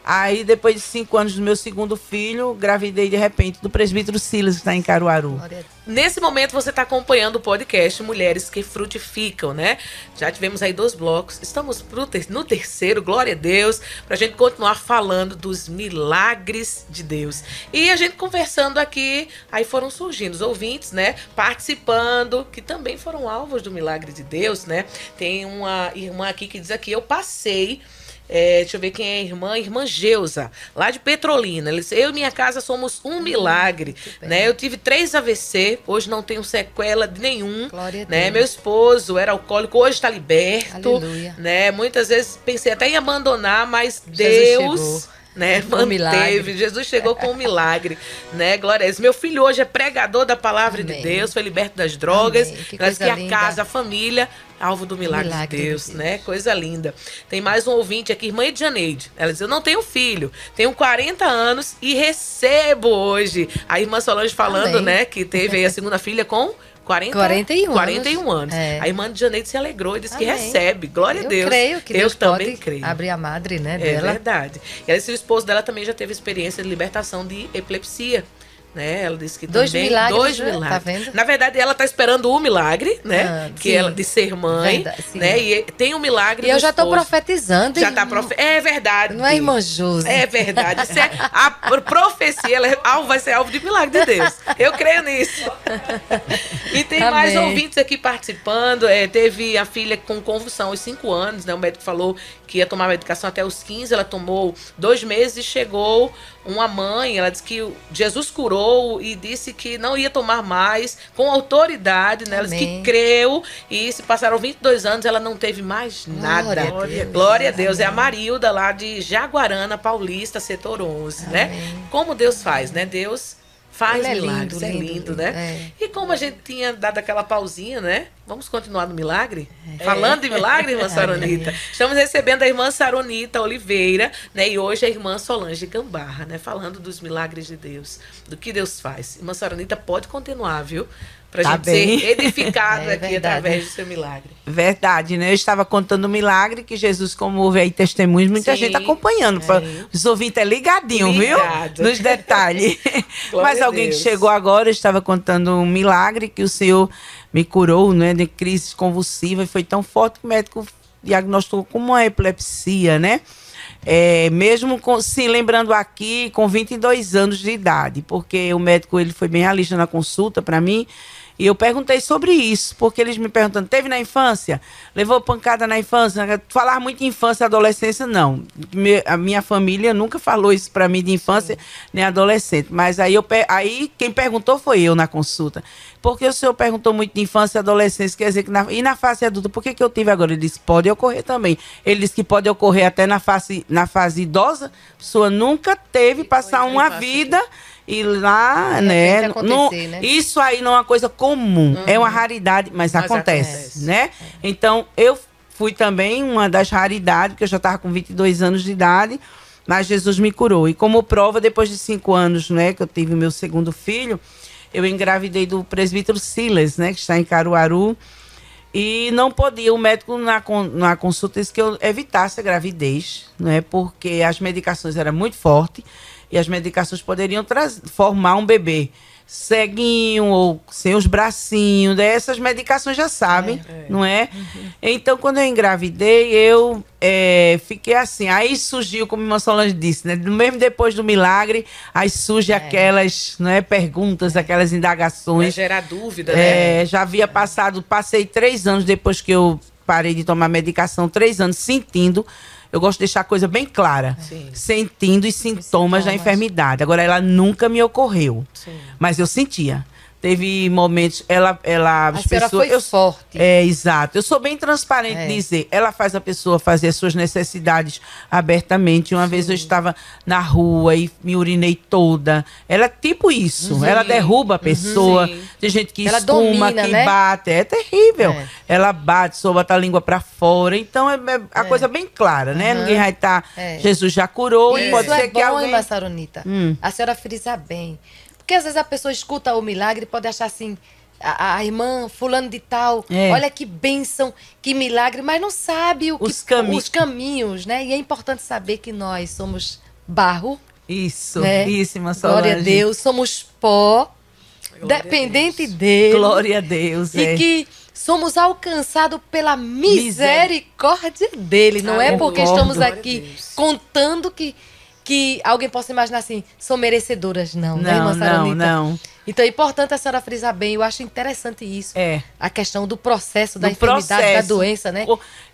Aí, depois de cinco anos do meu segundo filho, gravidei de repente do presbítero Silas, que está em Caruaru. Nesse momento você está acompanhando o podcast Mulheres que Frutificam, né? Já tivemos aí dois blocos. Estamos pro ter- no terceiro, glória a Deus, para a gente continuar falando dos milagres de Deus. E a gente conversando aqui, aí foram surgindo os ouvintes, né? Participando, que também foram alvos do milagre de Deus, né? Tem uma irmã aqui que diz aqui, eu passei é, deixa eu ver quem é a irmã, irmã Geusa, lá de Petrolina. Eu e minha casa somos um milagre, bem. né? Eu tive três AVC, hoje não tenho sequela de nenhum, Glória a né? Meu esposo era alcoólico, hoje está liberto, Aleluia. né? Muitas vezes pensei até em abandonar, mas Jesus Deus... chegou. Né, um manteve, milagre. Jesus chegou com um milagre, né? Glória a Deus. Meu filho hoje é pregador da palavra de Amém. Deus, foi liberto das drogas, Amém. Que que a linda. casa, a família, alvo do milagre, Milagre de de Deus, Deus. né? Coisa linda. Tem mais um ouvinte aqui, irmã Edjaneide. Ela diz: Eu não tenho filho, tenho 40 anos e recebo hoje. A irmã Solange falando, Amém. né, que teve aí a segunda filha com 40, 41 anos. 41 anos. É. A irmã de Janeide se alegrou e disse que Amém. recebe. Glória a Eu Deus. creio que Eu Deus também pode creio. abrir a madre, né, É dela. verdade. E que o esposo dela também já teve experiência de libertação de epilepsia. Né? Ela disse que Dois também milagres, dois né? Tá milagres. vendo? Na verdade, ela está esperando o milagre, né? Ah, que sim. ela de ser mãe, Verdade, né? E tem o milagre E eu já esposo. profetizando. Já tá profe... É verdade. Não é irmã Josi? É verdade. Isso é a profecia, ela é alvo, vai ser alvo de milagre de Deus. Eu creio nisso. E tem mais Amém. ouvintes aqui participando. É, teve a filha com convulsão aos 5 anos, né? O médico falou que ia tomar medicação até os 15. Ela tomou dois meses e chegou uma mãe. Ela disse que Jesus curou e disse que não ia tomar mais, com autoridade, né? Ela disse que creu e se passaram 22 anos, ela não teve mais nada. Glória a Deus. Glória a Deus. É a. Marilda lá de Jaguarana, Paulista, setor 11, né? Amém. Como Deus faz, né? Deus faz é milagres, lindo, é lindo, lindo, né? é. E como a gente tinha dado aquela pausinha, né? Vamos continuar no milagre? Falando de milagre, irmã Saronita. Estamos recebendo a irmã Saronita Oliveira, né? E hoje a irmã Solange Gambarra, né? Falando dos milagres de Deus, do que Deus faz. Irmã Saronita, pode continuar, viu? Pra Tá gente bem. ser edificado É aqui verdade. através do seu milagre. Verdade, né? Eu estava contando o milagre que Jesus, como houve aí testemunhos, muita Sim. gente acompanhando. Pra- Os ouvintes é ligadinho, Ligado. viu? Nos detalhes. Mas a alguém que chegou agora, eu estava contando um milagre que o Senhor me curou, né? De crise convulsiva e foi tão forte que o médico diagnosticou como uma epilepsia, né? É, mesmo com, se lembrando aqui, com 22 anos de idade, porque o médico ele foi bem realista na consulta para mim. E eu perguntei sobre isso, porque eles me perguntando, teve na infância? Levou pancada na infância? Falar muito em infância e adolescência, não. Me- a minha família nunca falou isso para mim de infância nem adolescente. Mas aí, eu, aí quem perguntou foi eu na consulta. Porque o senhor perguntou muito de infância e adolescência, quer dizer que na, e na fase adulta, por que, que eu tive agora? Ele disse, pode ocorrer também. Ele disse que pode ocorrer até na fase, na fase idosa. A pessoa nunca teve passar uma vida e lá, De né? não- né? Isso aí não é uma coisa comum, é uma raridade, mas, Mas acontece, acontece. né? Então, eu fui também uma das raridades, porque eu já estava com 22 anos de idade, mas Jesus me curou. E como prova, depois de cinco anos, né, que eu tive meu segundo filho, eu engravidei do presbítero Silas, né, que está em Caruaru, e não podia, o médico na, na consulta disse que eu evitasse a gravidez, né? Porque as medicações eram muito fortes e as medicações poderiam formar um bebê ceguinho ou sem os bracinhos, dessas medicações já sabem, É. não é? Então, quando eu engravidei, eu é, fiquei assim. Aí surgiu, como a Solange disse, né? Mesmo depois do milagre, aí surge aquelas não é, perguntas, aquelas Vai indagações. gerar dúvida, né? É, já havia passado, passei três anos depois que eu parei de tomar medicação, três anos sentindo. Eu gosto de deixar a coisa bem clara. Sim. Sentindo os sintomas, da sintomas. enfermidade. Agora, ela nunca me ocorreu. Sim. Mas eu sentia. Teve momentos, ela, ela A pessoas, foi eu, forte. é, exato. Eu sou bem transparente É. em dizer. Ela faz a pessoa fazer as suas necessidades abertamente. Uma vez eu estava na rua e me urinei toda. Ela é tipo isso. Ela derruba a pessoa. Sim. Tem gente que Ela espuma, domina, que né? bate. É terrível. É. Ela bate, só bota a língua pra fora. Então é, é a coisa bem clara, né? Ninguém vai estar. É. Jesus já curou e Isso pode é ser que bom, alguém. hein, Massaronita? Hum. A senhora frisa bem. Porque às vezes a pessoa escuta o milagre e pode achar assim, a, a irmã fulano de tal, É. olha que bênção, que milagre, mas não sabe o Os que, cami- os caminhos, né? E é importante saber que nós somos barro, Isso, né? isso, irmã Glória a Solange. Deus, somos pó, Glória dependente dele. Glória a Deus. E é. que somos alcançados pela misericórdia dele. Não é Aleluia. porque Concordo. estamos aqui Deus. contando que, que alguém possa imaginar assim, são merecedoras, não, né, irmã Não, não, Saronita? não. Então é importante a senhora frisar bem. Eu acho interessante isso. É. A questão do processo, da do enfermidade, da processo. doença, né?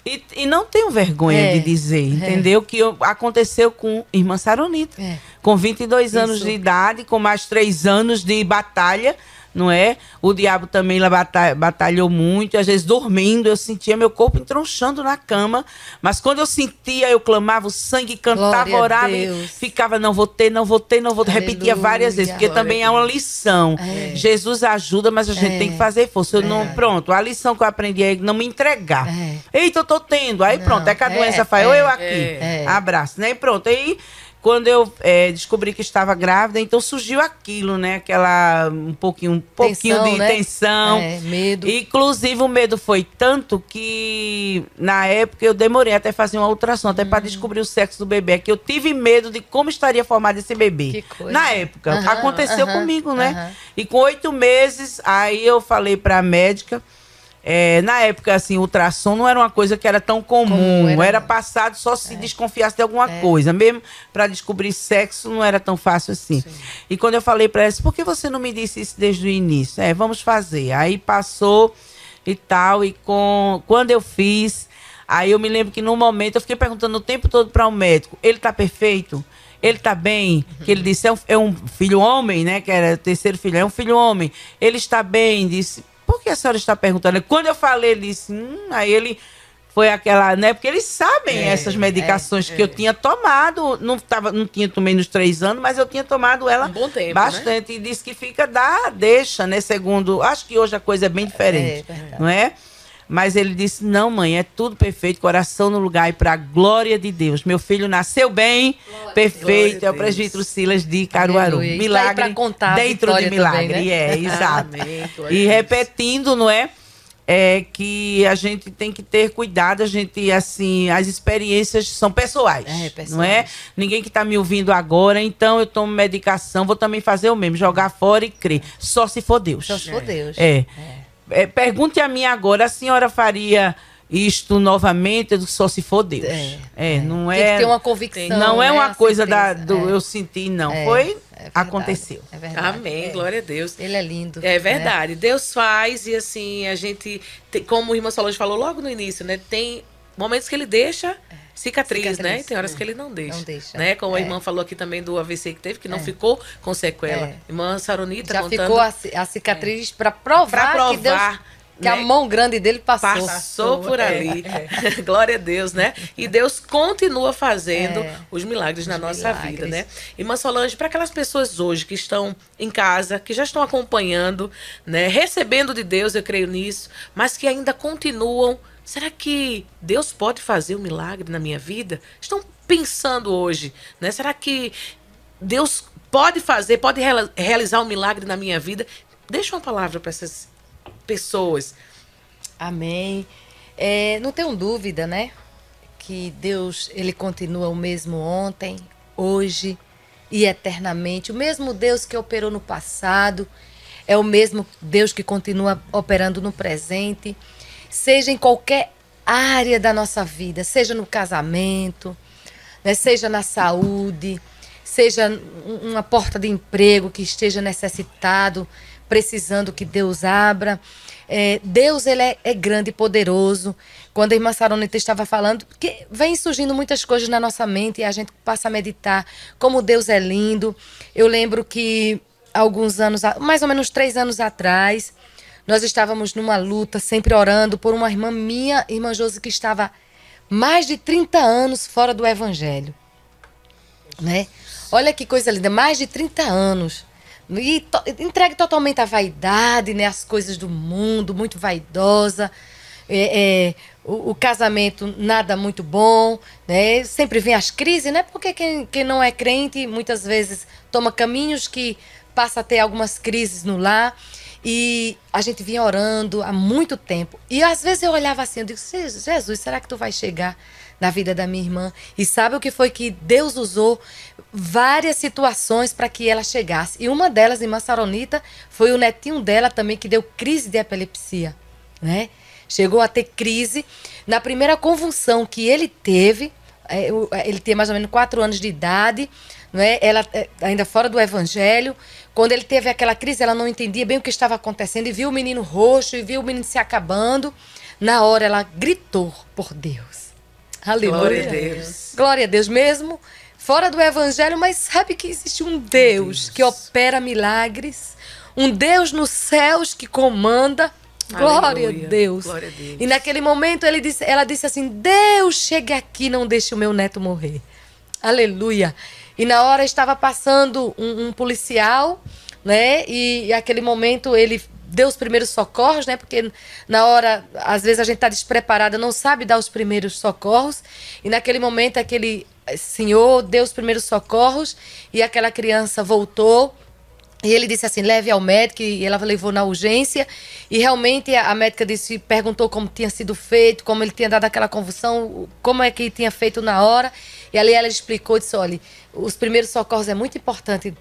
E, e não tenho vergonha É, de dizer, entendeu? Que eu- aconteceu com irmã Saronita. É. Com 22 anos Isso. de idade, com mais três anos de batalha, não é? O diabo também lá bata- batalhou muito, às vezes dormindo, eu sentia meu corpo entronchando na cama, mas quando eu sentia, eu clamava o sangue, cantava, Glória orava, e ficava, não vou ter, não vou ter, não vou ter, repetia várias vezes, porque Glória também é uma lição. É. Jesus ajuda, mas a gente É. tem que fazer força. Eu não, pronto, a lição que eu aprendi é não me entregar. É. Eita, eu tô tendo. Aí Não, pronto, é que a é, doença faz, ou é, eu aqui. é. É. Abraço, né? E pronto. Aí, quando eu é, descobri que estava grávida, então surgiu aquilo, né? Aquela, um pouquinho, um pouquinho Tensão, de né? tensão. É, medo. Inclusive, o medo foi tanto que, na época, eu demorei até fazer uma ultrassom, até Hum. para descobrir o sexo do bebê. Que eu tive medo de como estaria formado esse bebê. Que coisa. Na época. Aham, Aconteceu aham, comigo, né? aham. E com oito meses, aí eu falei para a médica. É, na época, assim, o ultrassom não era uma coisa que era tão comum. Comum, era, era- passado só se desconfiasse de alguma coisa. Mesmo para descobrir sexo não era tão fácil assim. E quando eu falei para ela, por que você não me disse isso desde o início? É, vamos fazer. Aí passou e tal. E com, quando eu fiz, aí eu me lembro que no momento eu fiquei perguntando o tempo todo para o médico: ele tá perfeito? Ele tá bem? Que ele disse: é um, é um filho homem, né? Que era o terceiro filho, é um filho homem. Ele está bem? Disse: por que a senhora está perguntando? Quando eu falei, ele disse: hum, aí ele. Foi aquela, né? Porque eles sabem É, essas medicações que eu tinha tomado. Não, tava, não tinha tomei nos três anos, mas eu tinha tomado ela Um tempo, bastante. E disse que fica, dá, deixa, né? Segundo. Acho que hoje a coisa é bem diferente. É, não é? Mas ele disse: não, mãe, é tudo perfeito, coração no lugar e para a glória de Deus. Meu filho nasceu bem, perfeito. Glória a É o presbítero Silas de Caruaru. Aleluia. Tá Milagre contar dentro de milagre. também, né? É, exato. E repetindo, não é? É que a gente tem que ter cuidado, a gente, assim, as experiências são pessoais. É, pessoais. Não é? Ninguém que está me ouvindo agora, então eu tomo medicação, vou também fazer o mesmo, jogar fora e crer. Só se for Deus. Só se for Deus. É. É, pergunte a mim agora, a senhora faria isto novamente? Só se for Deus. É, É, não Tem é. que ter uma convicção. não é né? uma A coisa da, do É. eu senti, não. É, Foi, é verdade. aconteceu. É verdade. Amém, É. glória a Deus. Ele é lindo. É né? verdade. Deus faz e assim, a gente, tem- como a irmã Solange falou logo no início, né? Tem momentos que ele deixa cicatriz, Cicatriz, né? E tem horas é. que ele não deixa. Não deixa. Né? Como a É. irmã falou aqui também do AVC que teve, que não É. ficou com sequela. É. Irmã Saronita Já contando. ficou a, a cicatriz pra provar, Pra provar, que Deus, que a né? mão grande dele passou. Passou por É, ali. é. Glória a Deus, né? E Deus continua fazendo É. os milagres na Os nossa milagres. vida, né? Irmã Solange, para aquelas pessoas hoje que estão em casa, que já estão acompanhando, né? Recebendo de Deus, eu creio nisso, mas que ainda continuam. Será que Deus pode fazer um milagre na minha vida? Estão pensando hoje, né? Será que Deus pode fazer, pode realizar um milagre na minha vida? Deixa uma palavra para essas pessoas. Amém. É, não tenho dúvida, né? Que Deus, ele continua o mesmo ontem, hoje e eternamente. O mesmo Deus que operou no passado é o mesmo Deus que continua operando no presente, seja em qualquer área da nossa vida, seja no casamento, né, seja na saúde, seja uma porta de emprego que esteja necessitado, precisando que Deus abra. É, Deus ele é, é, grande e poderoso. Quando a irmã Saronita estava falando, que vem surgindo muitas coisas na nossa mente e a gente passa a meditar como Deus é lindo. Eu lembro que alguns anos, mais ou menos três anos atrás, nós estávamos numa luta, sempre orando por uma irmã minha, irmã Josi, que estava mais de 30 anos fora do Evangelho. Né? Olha que coisa linda, mais de 30 anos. E to, entregue totalmente à vaidade, né? As coisas do mundo, muito vaidosa. É, é, o, o, casamento nada muito bom, né? Sempre vem as crises, né? Porque quem, quem não é crente muitas vezes toma caminhos que passa a ter algumas crises no lar. E a gente vinha orando há muito tempo. E às vezes eu olhava assim, eu digo, Jesus, será que tu vai chegar na vida da minha irmã? E sabe o que foi que Deus usou? Várias situações para que ela chegasse. E uma delas, irmã Saronita, foi o netinho dela também que deu crise de epilepsia, né? Chegou a ter crise. Na primeira convulsão que ele teve, ele tinha mais ou menos quatro anos de idade, não é? Ela é, ainda fora do evangelho. Quando ele teve aquela crise, ela não entendia bem o que estava acontecendo e viu o menino roxo e viu o menino se acabando. Na hora ela gritou por Deus. Aleluia. Glória a Deus. Glória a Deus mesmo. Fora do evangelho, mas sabe que existe um Deus, Deus. que opera milagres, um Deus nos céus que comanda. Glória a, Deus. Glória a Deus. E naquele momento ele disse, ela disse assim: Deus, chegue aqui, não deixe o meu neto morrer. Aleluia. E na hora estava passando um, um policial, né? E, e aquele momento ele deu os primeiros socorros, né? Porque na hora, às vezes a gente está despreparada, não sabe dar os primeiros socorros. E naquele momento aquele senhor deu os primeiros socorros e aquela criança voltou. E ele disse assim: leve ao médico, e ela levou na urgência. E realmente a médica disse, perguntou como tinha sido feito, como ele tinha dado aquela convulsão, como é que tinha feito na hora. E ali ela explicou, disse, olha, os primeiros socorros é muito importante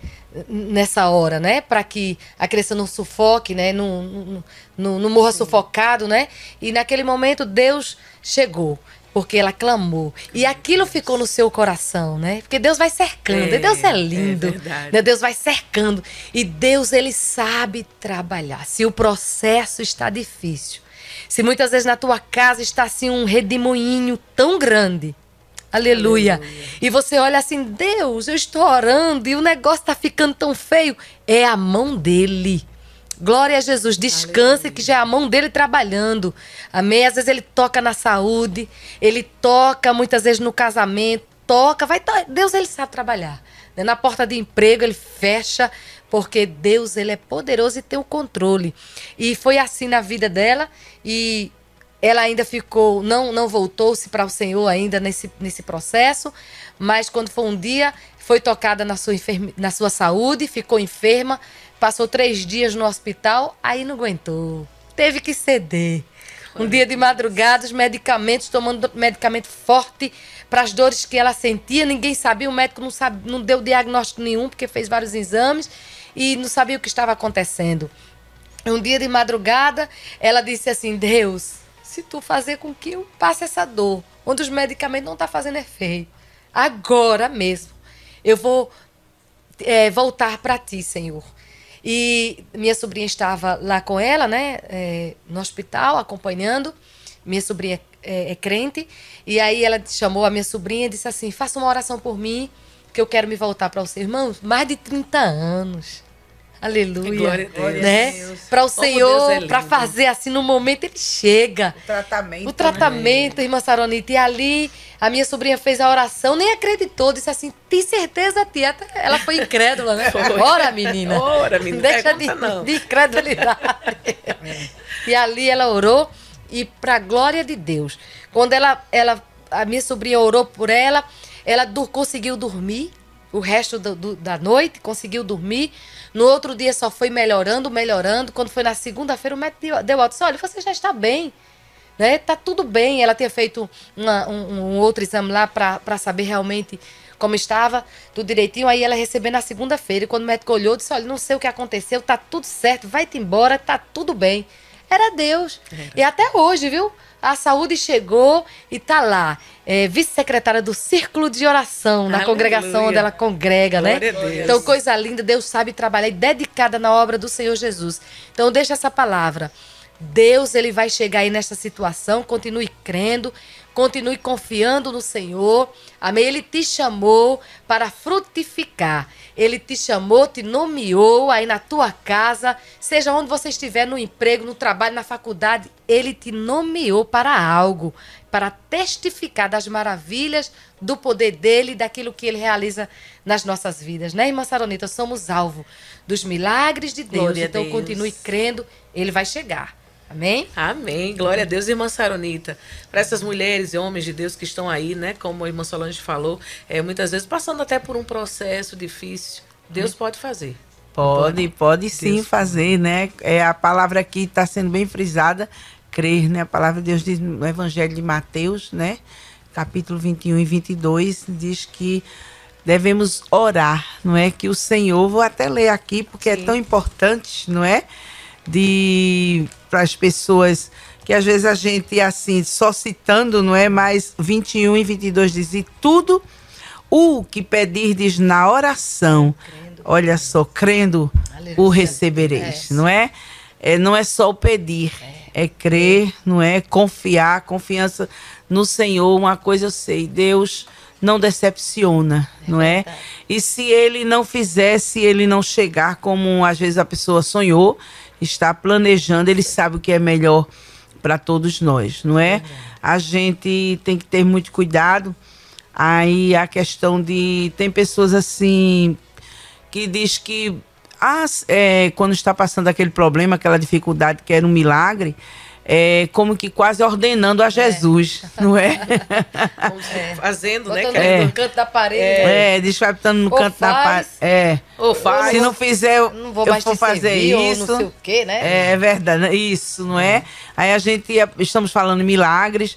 nessa hora, né? Para que a criança não sufoque, né? Não, não, não, não morra Sim. sufocado, né? E naquele momento Deus chegou porque ela clamou. E aquilo ficou no seu coração, né? Porque Deus vai cercando. É, Deus é lindo. É né? Deus vai cercando. E Deus, ele sabe trabalhar. Se o processo está difícil, se muitas vezes na tua casa está assim um redemoinho tão grande, Aleluia. Aleluia. E você olha assim, Deus, eu estou orando e o negócio está ficando tão feio. É a mão dele. Glória a Jesus. Descanse Aleluia. que já é a mão dele trabalhando. Amém? Às vezes ele toca na saúde, ele toca muitas vezes no casamento, toca, vai Deus ele sabe trabalhar. Né? Na porta de emprego ele fecha, porque Deus ele é poderoso e tem o controle. E foi assim na vida dela e ela ainda ficou, não, não voltou-se para o Senhor ainda nesse, nesse processo, mas quando foi um dia, foi tocada na sua, enferme, na sua saúde, ficou enferma, passou três dias no hospital, aí não aguentou, teve que ceder. Um dia de madrugada, os medicamentos, tomando medicamento forte para as dores que ela sentia, ninguém sabia, o médico não, sabe, não deu diagnóstico nenhum, porque fez vários exames e não sabia o que estava acontecendo. Um dia de madrugada, ela disse assim: Deus, se tu fazer com que eu passe essa dor, onde os medicamentos não estão tá fazendo efeito. Agora mesmo, eu vou é, voltar para ti, Senhor. E minha sobrinha estava lá com ela, né, é, no hospital, acompanhando. Minha sobrinha é, é, crente. E aí ela chamou a minha sobrinha e disse assim: faça uma oração por mim, que eu quero me voltar para o seu irmão. Mais de 30 anos. Aleluia. Glória a Deus. Né? Para o Senhor, é para fazer assim no momento ele chega. O tratamento. O tratamento, né? irmã Saronita. E ali a minha sobrinha fez a oração, nem acreditou, disse assim: "Tem certeza, tia?" Ela foi incrédula, né? Foi. Ora, menina. Ora, menina. Deixa de, não. de incredulidade. e ali ela orou e para glória de Deus. Quando ela ela a minha sobrinha orou por ela, ela do, conseguiu dormir o resto do, do, da noite, conseguiu dormir. No outro dia só foi melhorando, melhorando. Quando foi na segunda-feira, o médico deu, deu alta. Disse, olha, você já está bem. Né? Tá tudo bem. Ela tinha feito uma, um, um, outro exame lá para saber realmente como estava, tudo direitinho. Aí ela recebendo na segunda-feira. E quando o médico olhou, disse: Olha, não sei o que aconteceu, tá tudo certo, vai-te embora, tá tudo bem. Era Deus. Era. E até hoje, viu? A saúde chegou e tá lá. É, vice-secretária do Círculo de Oração, na Aleluia. congregação onde ela congrega, né? Glória né? Então, coisa linda, Deus sabe trabalhar e dedicada na obra do Senhor Jesus. Então, deixa essa palavra. Deus, ele vai chegar aí nesta situação, continue crendo, continue confiando no Senhor. Amém? Ele te chamou para frutificar. Ele te chamou, te nomeou aí na tua casa, seja onde você estiver, no emprego, no trabalho, na faculdade, ele te nomeou para algo, para testificar das maravilhas do poder dele e daquilo que ele realiza nas nossas vidas, né, irmã Saronita? Somos alvo dos milagres de Deus. Glória então continue crendo, ele vai chegar. Amém? Amém. Glória a Deus, irmã Saronita. Para essas mulheres e homens de Deus que estão aí, né? Como a irmã Solange falou, é, muitas vezes passando até por um processo difícil. Deus pode fazer. Pode, pode sim Deus fazer, né? É, a palavra aqui está sendo bem frisada, crer, né? A palavra de Deus diz no Evangelho de Mateus, né? Capítulo 21 e 22, diz que devemos orar, não é? Que o Senhor, vou até ler aqui, porque é sim. é tão importante, não é? De para as pessoas que às vezes a gente assim só citando, não é? Mas 21 e 22 diz: "E tudo o que pedirdes na oração, crendo. olha só, crendo, Aleluia. o recebereis", é. não é? é? Não é só o pedir, é. é crer, não é? Confiar, confiança no Senhor. Uma coisa eu sei, Deus não decepciona, é não é? E se ele não fizer, se ele não chegar como às vezes a pessoa sonhou, está planejando, ele sabe o que é melhor para todos nós, não é? A gente tem que ter muito cuidado. Aí a questão de tem pessoas assim que diz que ah, é, quando está passando aquele problema, aquela dificuldade que era um milagre, é, como que quase ordenando a é. Jesus, é. não é? é. Fazendo, né? É. No canto da parede. É, é desfratando no Ou canto faz, da parede. É. Ou faz. Se não fizer, não vou mais eu vou fazer servir, isso. não sei o quê, né? É, verdade, né? isso, não é? Aí a gente, estamos falando milagres,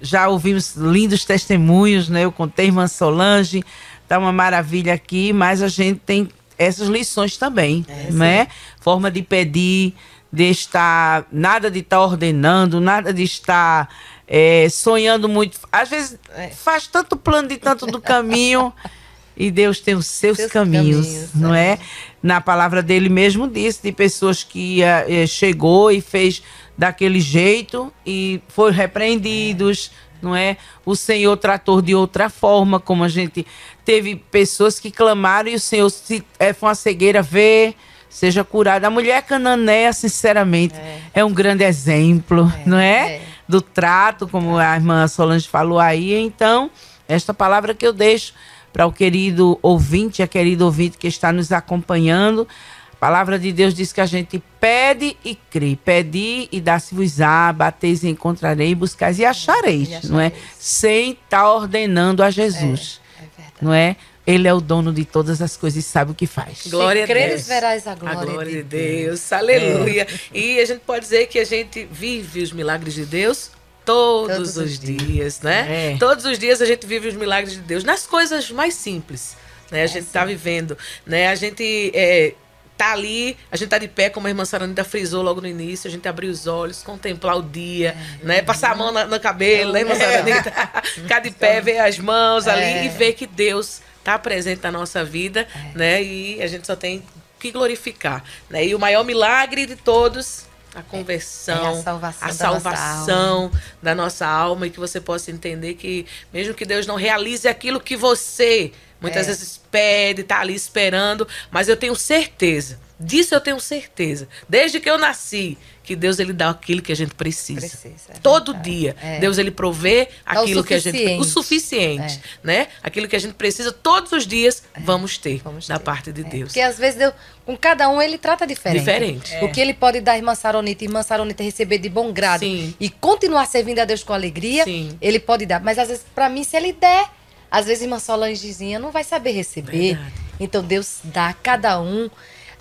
já ouvimos lindos testemunhos, né? Eu contei irmã Solange, tá uma maravilha aqui, mas a gente tem essas lições também, é, né? Forma de pedir, de estar, nada de estar ordenando, nada de estar é, sonhando muito. Às vezes é. faz tanto plano de tanto do caminho e Deus tem os seus, seus caminhos, caminhos, não é? é? Na palavra dele mesmo disse de pessoas que é, chegou e fez daquele jeito e foram repreendidos. Não é? O Senhor tratou de outra forma, como a gente teve pessoas que clamaram e o Senhor se é, foi uma cegueira ver seja curada. A mulher cananeia, sinceramente, é, é um grande exemplo, é, não é? é? Do trato, como a irmã Solange falou aí. Então, esta palavra que eu deixo para o querido ouvinte, a querida ouvinte que está nos acompanhando. A palavra de Deus diz que a gente pede e crê. Pedi e dá-se-vos-á, bateis e encontrarei, buscais e achareis, e achareis, não é? Sem estar tá ordenando a Jesus, é, é não é? Ele é o dono de todas as coisas e sabe o que faz. Glória a Deus. verás a glória, a glória de Deus. Deus. Aleluia. É. E a gente pode dizer que a gente vive os milagres de Deus todos, todos os dias, dias né? É. Todos os dias a gente vive os milagres de Deus nas coisas mais simples. Né? A é gente está vivendo, né? A gente é, tá ali, a gente tá de pé, como a irmã Saranita frisou logo no início, a gente abrir os olhos, contemplar o dia, é, né? Passar a mão no, cabelo, né, irmã Saranita? Ficar de pé, ver as mãos ali é. e ver que Deus está presente na nossa vida, é. né? E a gente só tem que glorificar, né? E o maior milagre de todos a conversão, é a salvação, a da, salvação nossa da, nossa alma e que você possa entender que mesmo que Deus não realize aquilo que você muitas é. vezes pede, está ali esperando, mas eu tenho certeza, disso eu tenho certeza, desde que eu nasci, que Deus ele dá aquilo que a gente precisa. precisa é Todo verdade. dia. É. Deus ele provê aquilo que a gente o suficiente, é. né? Aquilo que a gente precisa todos os dias é. vamos ter vamos da ter. parte de é. Deus. Porque às vezes Deus, com cada um ele trata diferente. Diferente. O que ele pode dar a irmã Saronita, irmã Saronita receber de bom grado Sim. e continuar servindo a Deus com alegria, Sim. ele pode dar. Mas às vezes para mim se ele der, às vezes irmã Solangezinha não vai saber receber. Verdade. Então Deus dá a cada um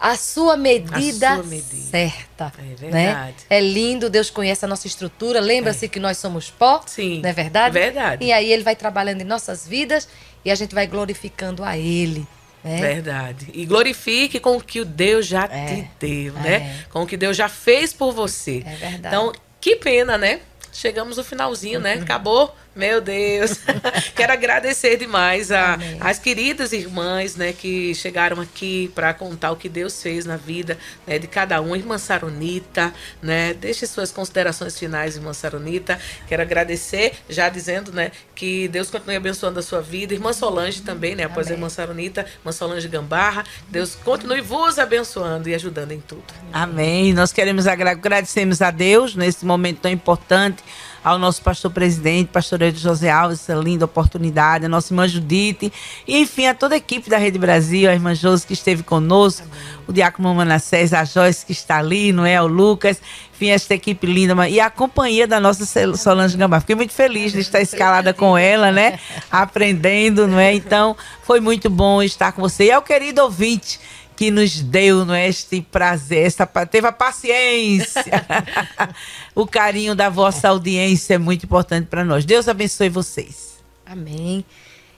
a sua medida, a sua medida. certa. É né? verdade. Né? É lindo, Deus conhece a nossa estrutura. Lembra-se é. que nós somos pó. Sim. Não é verdade? É verdade. E aí ele vai trabalhando em nossas vidas e a gente vai glorificando a Ele. Né? Verdade. E glorifique com o que o Deus já É. te deu, É. né? Com o que Deus já fez por você. É verdade. Então, que pena, né? Chegamos no finalzinho, né? Acabou. Meu Deus. Quero agradecer demais a, Amém. as queridas irmãs, né, que chegaram aqui para contar o que Deus fez na vida, né, de cada um. Irmã Saronita, né? Deixe suas considerações finais, irmã Saronita. Quero agradecer, já dizendo, né, que Deus continue abençoando a sua vida. Irmã Solange também, né, após a irmã Saronita, irmã Solange Gambarra. Deus continue vos abençoando e ajudando em tudo. Amém. Nós queremos agra agradecemos a Deus nesse momento tão importante, ao nosso pastor presidente, pastor Edu José Alves, essa linda oportunidade, a nossa irmã Judite, e enfim, a toda a equipe da Rede Brasil, a irmã Josi que esteve conosco, o diácono Manassés, a Joyce que está ali, não é? O Lucas, enfim, esta equipe linda, e a companhia da nossa Sol- Solange Gambá. Fiquei muito feliz de estar escalada com ela, né? Aprendendo, não é? Então, foi muito bom estar com você. E ao querido ouvinte, que nos deu não é, este prazer, teve a paciência. o carinho da vossa audiência é muito importante para nós. Deus abençoe vocês. Amém.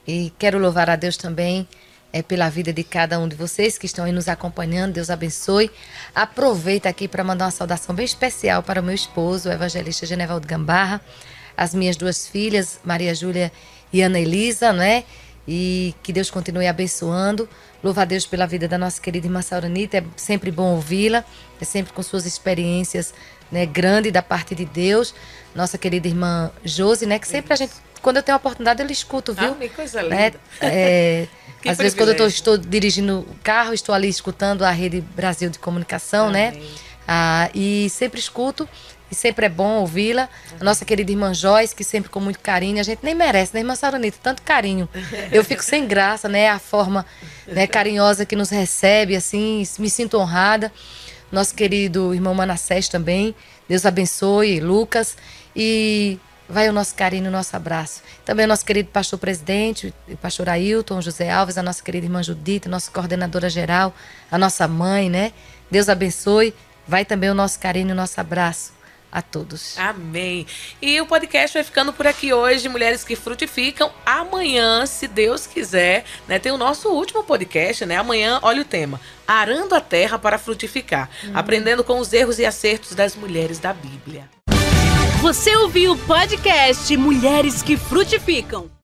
E quero louvar a Deus também é, pela vida de cada um de vocês que estão aí nos acompanhando. Deus abençoe. Aproveita aqui para mandar uma saudação bem especial para o meu esposo, o evangelista Genevaldo Gambarra, as minhas duas filhas, Maria Júlia e Ana Elisa, né? E que Deus continue abençoando. Louva a Deus pela vida da nossa querida irmã Sauranita. É sempre bom ouvi-la. É sempre com suas experiências né, grande da parte de Deus. Nossa querida irmã Josi, né? Que sempre a gente, quando eu tenho a oportunidade, eu lhe escuto, viu? Ah, que coisa linda. né? É, Que às vezes quando eu tô- privilégio. estou dirigindo o carro, estou ali escutando a Rede Brasil de Comunicação, né? Amém. Ah, e sempre escuto, e sempre é bom ouvi-la. A nossa querida irmã Joyce, que sempre com muito carinho, a gente nem merece, né, irmã Saronita? Tanto carinho. Eu fico sem graça, né? A forma né, carinhosa que nos recebe, assim, me sinto honrada. Nosso querido irmão Manassés também. Deus abençoe, Lucas. E vai o nosso carinho, o nosso abraço. Também o nosso querido pastor presidente, o pastor Ailton, José Alves, a nossa querida irmã Judite, nossa coordenadora geral, a nossa mãe, né? Deus abençoe. Vai também o nosso carinho, o nosso abraço a todos. Amém. E o podcast vai ficando por aqui hoje, Mulheres que Frutificam. Amanhã, se Deus quiser, né, tem o nosso último podcast, né? Amanhã, olha o tema: Arando a terra para frutificar, aprendendo com os erros e acertos das mulheres da Bíblia. Você ouviu o podcast Mulheres que Frutificam.